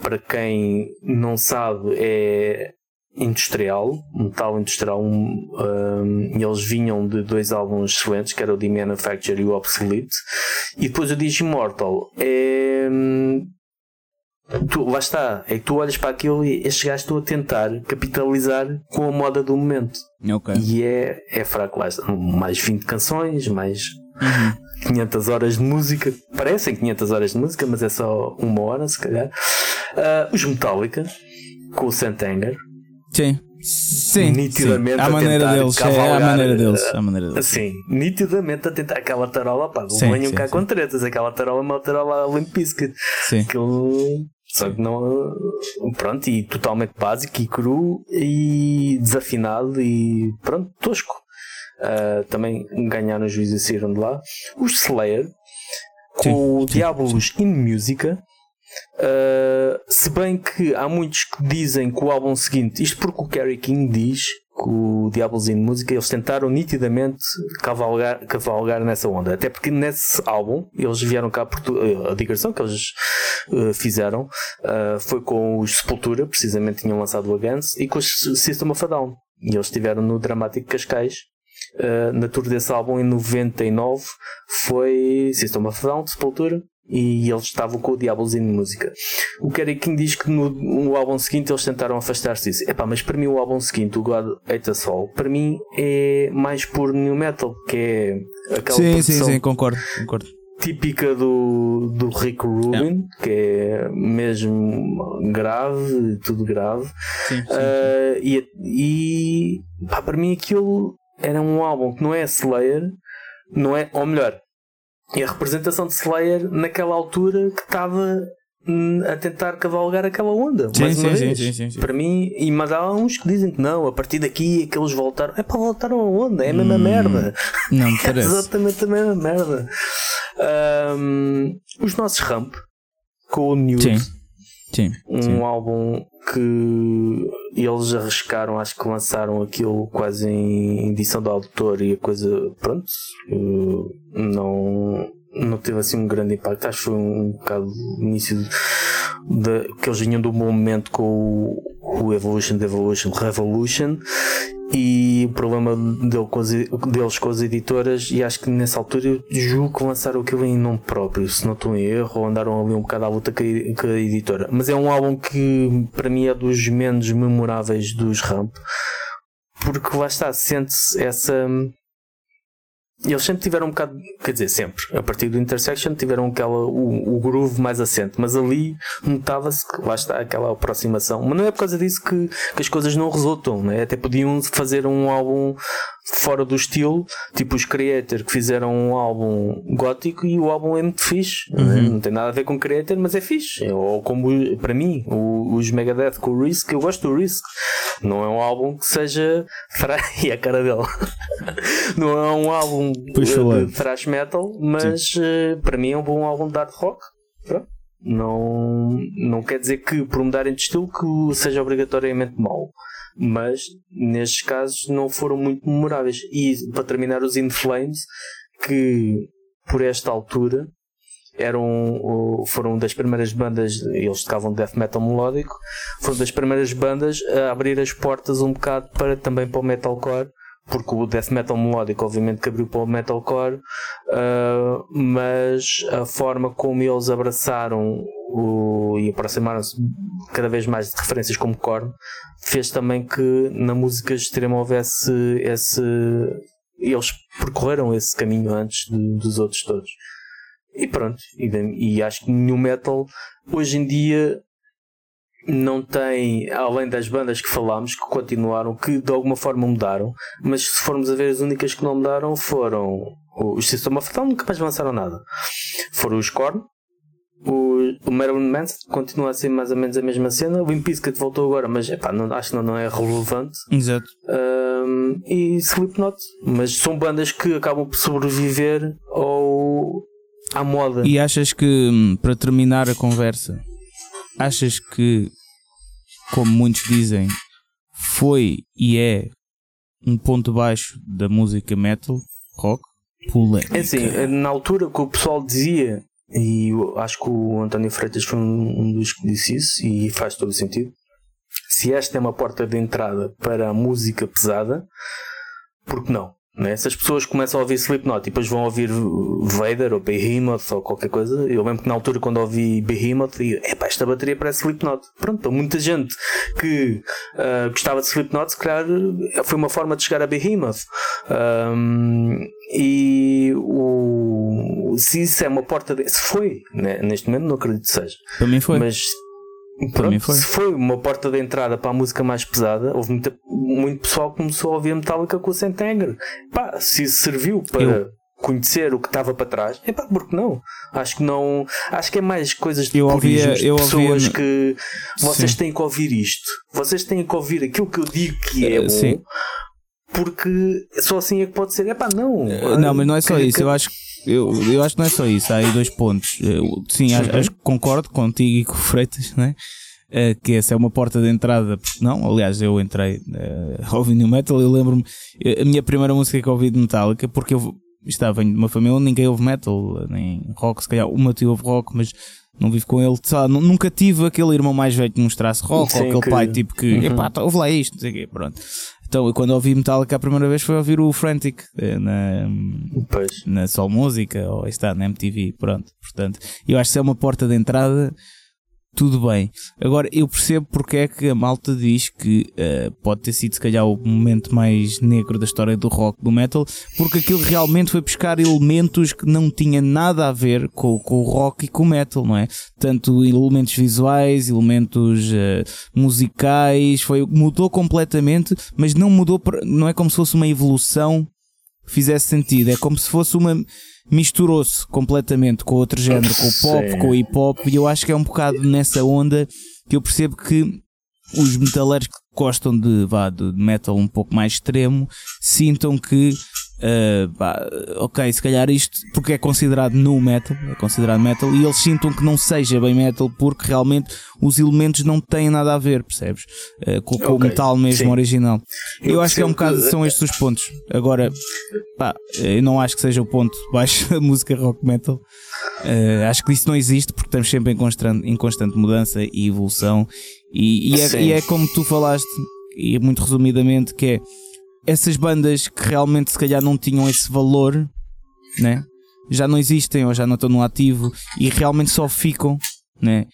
para quem não sabe, é industrial, metal industrial. Um, um, eles vinham de dois álbuns excelentes, que era o The Manufacture e o Obsolete. E depois o Digimortal é. Hum, tu, lá está, é que tu olhas para aquilo e estes gajos estão a tentar capitalizar com a moda do momento. Okay. E é, é fraco, lá está. mais 20 canções, mais uhum. 500 horas de música, parecem 500 horas de música, mas é só uma hora, se calhar. Uh, os Metallica, com o Santanger. Sim. Sim, nitidamente sim. A, a maneira deles, cavalgar, é a maneira deles, a maneira deles. Sim, nitidamente a tentar aquela tarola, pá, não venham cá sim. com tretas, aquela tarola é uma tarola Limp Bizkit. Sim. Aquilo, só que não, pronto, e totalmente básico e cru e desafinado e pronto, tosco uh, também ganharam o juízo e saíram de lá. Os Slayer, com sim, o Diabolos in Musica. Uh, se bem que há muitos que dizem que o álbum seguinte, isto porque o Kerry King diz que o Diablos in Música eles tentaram nitidamente cavalgar, cavalgar nessa onda. Até porque nesse álbum eles vieram cá a digressão que eles uh, fizeram uh, foi com os Sepultura, precisamente tinham lançado o Against, e com os System of a Down. E eles estiveram no Dramático Cascais uh, na tour desse álbum em 99 foi System of Down, Sepultura e eles estavam com o Diablos in Música. O Kerry King diz que no, no álbum seguinte eles tentaram afastar-se disso. Epá, mas para mim o álbum seguinte, o God Hate Us All, para mim é mais por new metal, que é aquela Sim, sim, sim, concordo, concordo. Típica do, do Rick Rubin, é. que é mesmo grave, tudo grave. Sim, sim, uh, sim. E, e pá, para mim aquilo era um álbum que não é Slayer, não é, ou melhor, e a representação de Slayer naquela altura que estava a tentar cavalgar aquela onda. Sim, mais uma sim, vez. sim. Para mim, e mas há uns que dizem que não, a partir daqui é que eles voltaram. É para voltar a onda, é a mesma Hum, merda. Não me É parece. exatamente a mesma merda. Ahm, os nossos Ramp com o Nude, Sim. Sim. um álbum que eles arriscaram, acho que lançaram aquilo quase em edição de autor e a coisa, pronto, eh, não, não teve assim um grande impacto. Acho que foi um bocado início de, que eles vinham do momento com o, o Evolution, Devolution, Revolution e o problema deles com as editoras e acho que nessa altura eu julgo que lançaram aquilo em nome próprio, se não estou em erro, ou andaram ali um bocado à luta com a editora. Mas é um álbum que para mim é dos menos memoráveis dos Ramp, porque lá está, sente-se essa. Eles sempre tiveram um bocado, quer dizer, sempre, a partir do Intersection tiveram aquela, o, o groove mais assente, mas ali notava-se que lá está aquela aproximação. Mas não é por causa disso que, que as coisas não resultam, né? até podiam fazer um álbum fora do estilo, tipo os Creator que fizeram um álbum gótico e o álbum é muito fixe, né? não tem nada a ver com Creator, mas é fixe. Ou como para mim, os Megadeth com o Risk, eu gosto do Risk, não é um álbum que seja. thra- e a cara dele. não é um álbum eh, de thrash metal, mas eh, para mim é um bom álbum de hard rock. Pronto. Não, não quer dizer que por mudarem de estilo que seja obrigatoriamente mau. Mas nestes casos não foram muito memoráveis. E para terminar, os In Flames, que por esta altura eram, foram das primeiras bandas, eles tocavam death metal melódico, foram das primeiras bandas a abrir as portas um bocado para, também para o metalcore, porque o death metal melódico obviamente que abriu para o metalcore, ah, mas a forma como eles abraçaram o, e aproximaram-se cada vez mais de referências como Korn, fez também que na música extrema houvesse esse. Eles percorreram esse caminho antes de- dos outros todos. E pronto, e, e acho que New Metal hoje em dia não tem, além das bandas que falámos, que continuaram, que de alguma forma mudaram, mas se formos a ver, as únicas que não mudaram foram os System of a Down, nunca mais lançaram nada. Foram os Korn, o, o Marilyn Manson continua a ser mais ou menos a mesma cena, o Limp Bizkit voltou agora, mas epá, não, acho que não, não é relevante. Exato. Um, e Slipknot, mas são bandas que acabam por sobreviver ao, à moda. E achas que, hum, para terminar a conversa, achas que, como muitos dizem, foi e é um ponto baixo da música metal, rock, polémica? É assim, na altura que o pessoal dizia, e acho que o António Freitas foi um, dos que disse isso, e faz todo sentido. Se esta é uma porta de entrada para a música pesada, por que não? Né? Se as pessoas começam a ouvir Slipknot e depois vão ouvir Vader ou Behemoth ou qualquer coisa, eu lembro que na altura quando ouvi Behemoth, e epá, esta bateria parece Slipknot. Pronto, para muita gente que ah, gostava de Slipknot, se calhar foi uma forma de chegar a Behemoth. Um, e o, se isso é uma porta de, se foi, né? neste momento não acredito que seja, Para mim foi. mas pronto, foi. se foi uma porta de entrada para a música mais pesada, houve muita, muito pessoal que começou a ouvir Metallica com o Sentenger. Pá, se isso serviu para Eu- conhecer o que estava para trás, é pá, porque não? Acho que não, acho que é mais coisas de Eu ouvia- eu pessoas ouvia- que vocês Sim. têm que ouvir isto, vocês têm que ouvir aquilo que eu digo que é Eh, bom. sim. Porque só assim é que pode ser. É pá, não. Eh, Não, mas não é só Que- isso. que- Eu acho, eu, eu acho que não é só isso. Há aí dois pontos. Eu, sim, acho, acho que concordo contigo e com o Freitas, né? Eh, que essa é uma porta de entrada. Não, aliás, eu entrei uh, a ouvir New Metal. Eu lembro-me, eh, a minha primeira música que ouvi de Metallica, porque eu estava em uma família onde ninguém ouve metal, nem rock. Se calhar uma tio ouve rock, mas não vivo com ele. Sabe? Nu- Nunca tive aquele irmão mais velho que mostrasse rock, Sim, ou aquele que- pai tipo que, Uhum. epá, tá, ouve lá isto, não sei o quê, pronto. Então, eu quando ouvi Metallica a primeira vez foi ouvir o Frantic eh, na, Pois. na Sol Música ou está na MTV, pronto. Portanto, eu acho que se é uma porta de entrada, tudo bem. Agora, eu percebo porque é que a malta diz que eh, pode ter sido se calhar o momento mais negro da história do rock, do metal, porque aquilo realmente foi buscar elementos que não tinha nada a ver com, com o rock e com o metal, não é? Tanto elementos visuais, elementos eh, musicais, foi, mudou completamente, mas não mudou, não é como se fosse uma evolução fizesse sentido. É como se fosse uma. misturou-se completamente com outro género, com o pop, Sim. com o hip hop, e eu acho que é um bocado nessa onda que eu percebo que os metaleiros que gostam de, vá, de metal um pouco mais extremo sintam que uh, pá, ok, se calhar isto porque é considerado no metal, é considerado metal, e eles sintam que não seja bem metal porque realmente os elementos não têm nada a ver, percebes? Uh, com, com okay, o metal mesmo sim. original. Eu, eu acho que é um bocado, são estes os pontos. Agora, pá, eu não acho que seja o ponto baixo da música rock metal. Uh, acho que isso não existe porque estamos sempre em constante, em constante mudança e evolução e, e, é, e, é, como tu falaste, e muito resumidamente, que é essas bandas que realmente se calhar não tinham esse valor, né? já não existem ou já não estão no ativo e realmente só ficam. Né?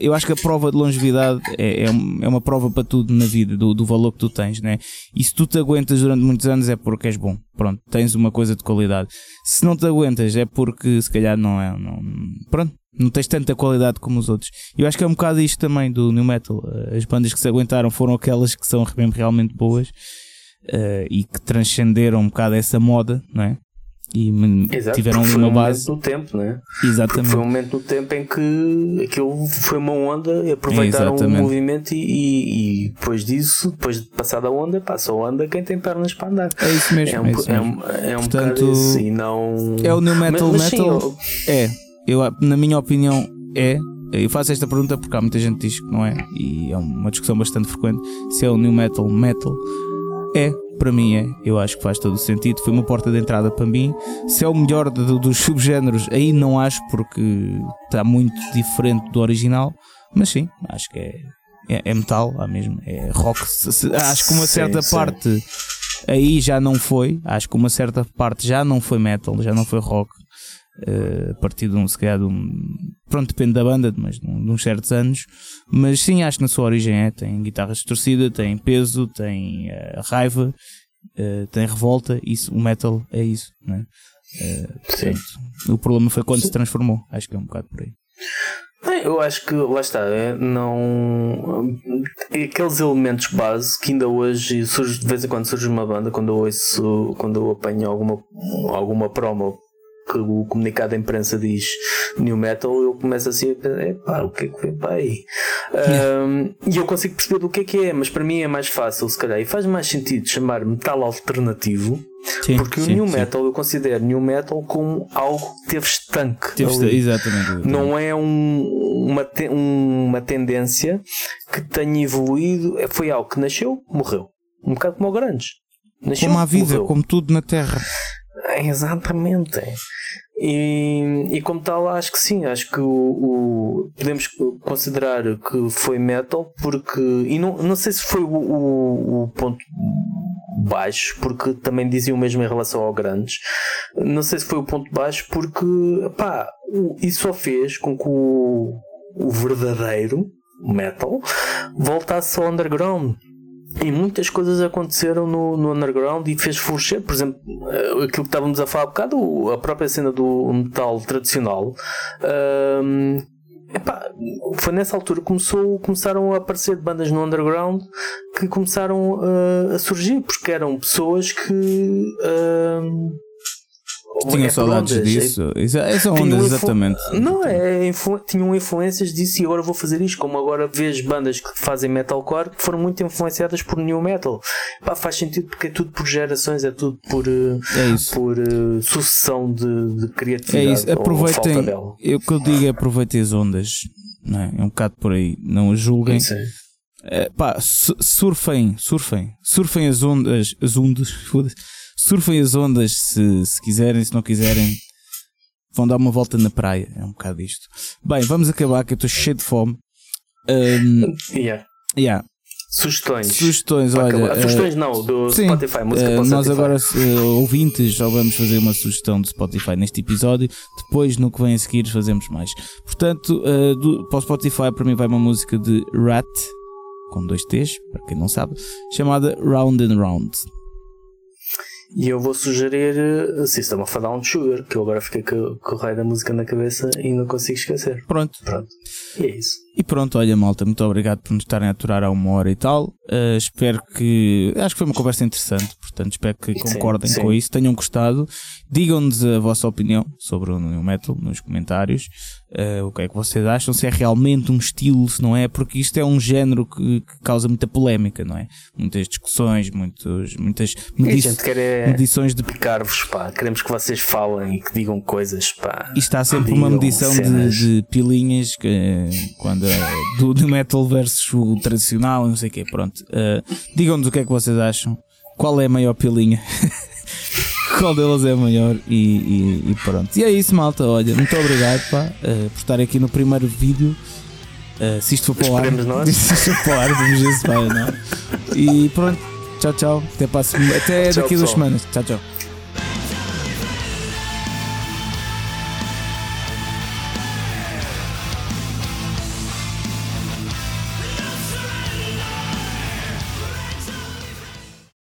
Eu acho que a prova de longevidade é, é, é uma prova para tudo na vida, do, do, valor que tu tens. Né? E se tu te aguentas durante muitos anos é porque és bom. Pronto, tens uma coisa de qualidade. Se não te aguentas é porque se calhar não é. Não, pronto, não tens tanta qualidade como os outros. Eu acho que é um bocado isto também do New Metal. As bandas que se aguentaram foram aquelas que são realmente boas uh, e que transcenderam um bocado essa moda, não é? E Exato, tiveram ali uma um base. no tempo, né? Exatamente. Porque foi um momento no tempo em que aquilo foi uma onda, aproveitaram Exatamente. o movimento e, e, e, depois disso, depois de passar da onda, passa a onda quem tem pernas para andar. É isso mesmo. É um, é isso mesmo. É um, é um Portanto, isso, e não. É o New Metal mas, mas Metal. Sim, eu... É eu, na minha opinião, é. Eu faço esta pergunta porque há muita gente que diz que não é, e é uma discussão bastante frequente. Se é o new metal, metal. É, para mim é. Eu acho que faz todo o sentido. Foi uma porta de entrada para mim. Se é o melhor dos subgéneros, aí não acho porque está muito diferente do original. Mas sim, acho que é, é, é metal, há mesmo. É rock. Acho que uma certa sim, parte aí já não foi. Acho que uma certa parte já não foi metal, já não foi rock. Uh, a partir de um, se calhar, de um, pronto, depende da banda, mas de, uns certos anos. Mas sim, acho que na sua origem é. Tem guitarra distorcida, tem peso, tem uh, raiva, uh, tem revolta. Isso, o metal é isso, né? Portanto, o problema foi quando sim. se transformou. Acho que é um bocado por aí. Eu acho que lá está, é, não aqueles elementos base que ainda hoje surge, de vez em quando surge uma banda, quando eu ouço, quando eu apanho alguma, alguma promo que o comunicado da imprensa diz new metal, eu começo assim a pensar, pá, o que é que vem para aí? Um, e eu consigo perceber do que é que é, mas para mim é mais fácil, se calhar, e faz mais sentido chamar metal alternativo. Sim, porque sim, o new metal eu considero new metal como algo que teve estanque. Teve exatamente, exatamente, Não é um, uma, te, uma tendência que tenha evoluído, é, foi algo que nasceu, morreu. Um bocado como o Grandes. Nasceu, como a vida, morreu. como tudo na Terra. Exatamente. E, e como tal, acho que sim, acho que o, o, podemos considerar que foi metal, porque. E não, não sei se foi o, o, o ponto baixo, porque também diziam mesmo em relação ao grandes. Não sei se foi o ponto baixo, porque pá, isso só fez com que o, o verdadeiro metal voltasse ao underground e muitas coisas aconteceram no, no underground e fez florescer, por exemplo, eh, aquilo que estávamos a falar há bocado, a própria cena do metal tradicional. Um, epá, foi nessa altura que começou, começaram a aparecer bandas no underground que começaram uh, a surgir, porque eram pessoas que. Uh, tinha é saudades disso. É, são ondas, exatamente. Não, é, influ... tinham influências disso e agora vou fazer isto. Como agora vês bandas que fazem metalcore que foram muito influenciadas por new metal. Pá, faz sentido porque é tudo por gerações, é tudo por, é por uh, sucessão de, de, criatividade. É isso, aproveitem. Eu, o que eu digo é aproveitem as ondas. Não é? é um bocado por aí. Não julguem. É, pá, surfem, surfem, surfem as ondas, as ondas, foda-se surfem as ondas se, se quiserem, se não quiserem. Vão dar uma volta na praia. É um bocado isto. Bem, vamos acabar que eu estou cheio de fome. Um, yeah. Yeah. Sugestões. Sugestões, olha. Uh, Sugestões não, do sim, Spotify, música uh, Nós agora, uh, ouvintes, já vamos fazer uma sugestão do Spotify neste episódio. Depois, no que vem a seguir, fazemos mais. Portanto, uh, do, para o Spotify, para mim, vai uma música de Rat, com dois T's, para quem não sabe, chamada Round and Round. E eu vou sugerir uh, System of a Down Sugar, que eu agora fiquei com, com o raio da música na cabeça e não consigo esquecer. Pronto. Pronto. E é isso. E pronto, olha malta, muito obrigado por nos estarem a aturar a uma hora e tal. Uh, espero que. Acho que foi uma conversa interessante. Portanto, espero que concordem sim, sim. com isso, tenham gostado. Digam-nos a vossa opinião sobre o New Metal nos comentários. Uh, o que é que vocês acham? Se é realmente um estilo, se não é? Porque isto é um género que, que causa muita polémica, não é? Muitas discussões, muitos, muitas medi gente quer é medições de. Picar-vos, pá. Queremos que vocês falem e que digam coisas, pá. E está sempre uma medição de, de, pilinhas que, quando é do, do metal versus o tradicional, não sei o quê. Pronto. Uh, Digam-nos o que é que vocês acham. Qual é a maior pilinha? qual delas é a maior e, e, e, pronto. E é isso, malta. Olha, muito obrigado pá, uh, por estar aqui no primeiro vídeo. Uh, se isto for para o ar, se isto for para o ar, vamos ver se vai, não. E pronto, tchau, tchau. Até, para, até tchau, daqui a duas semanas. Tchau, tchau.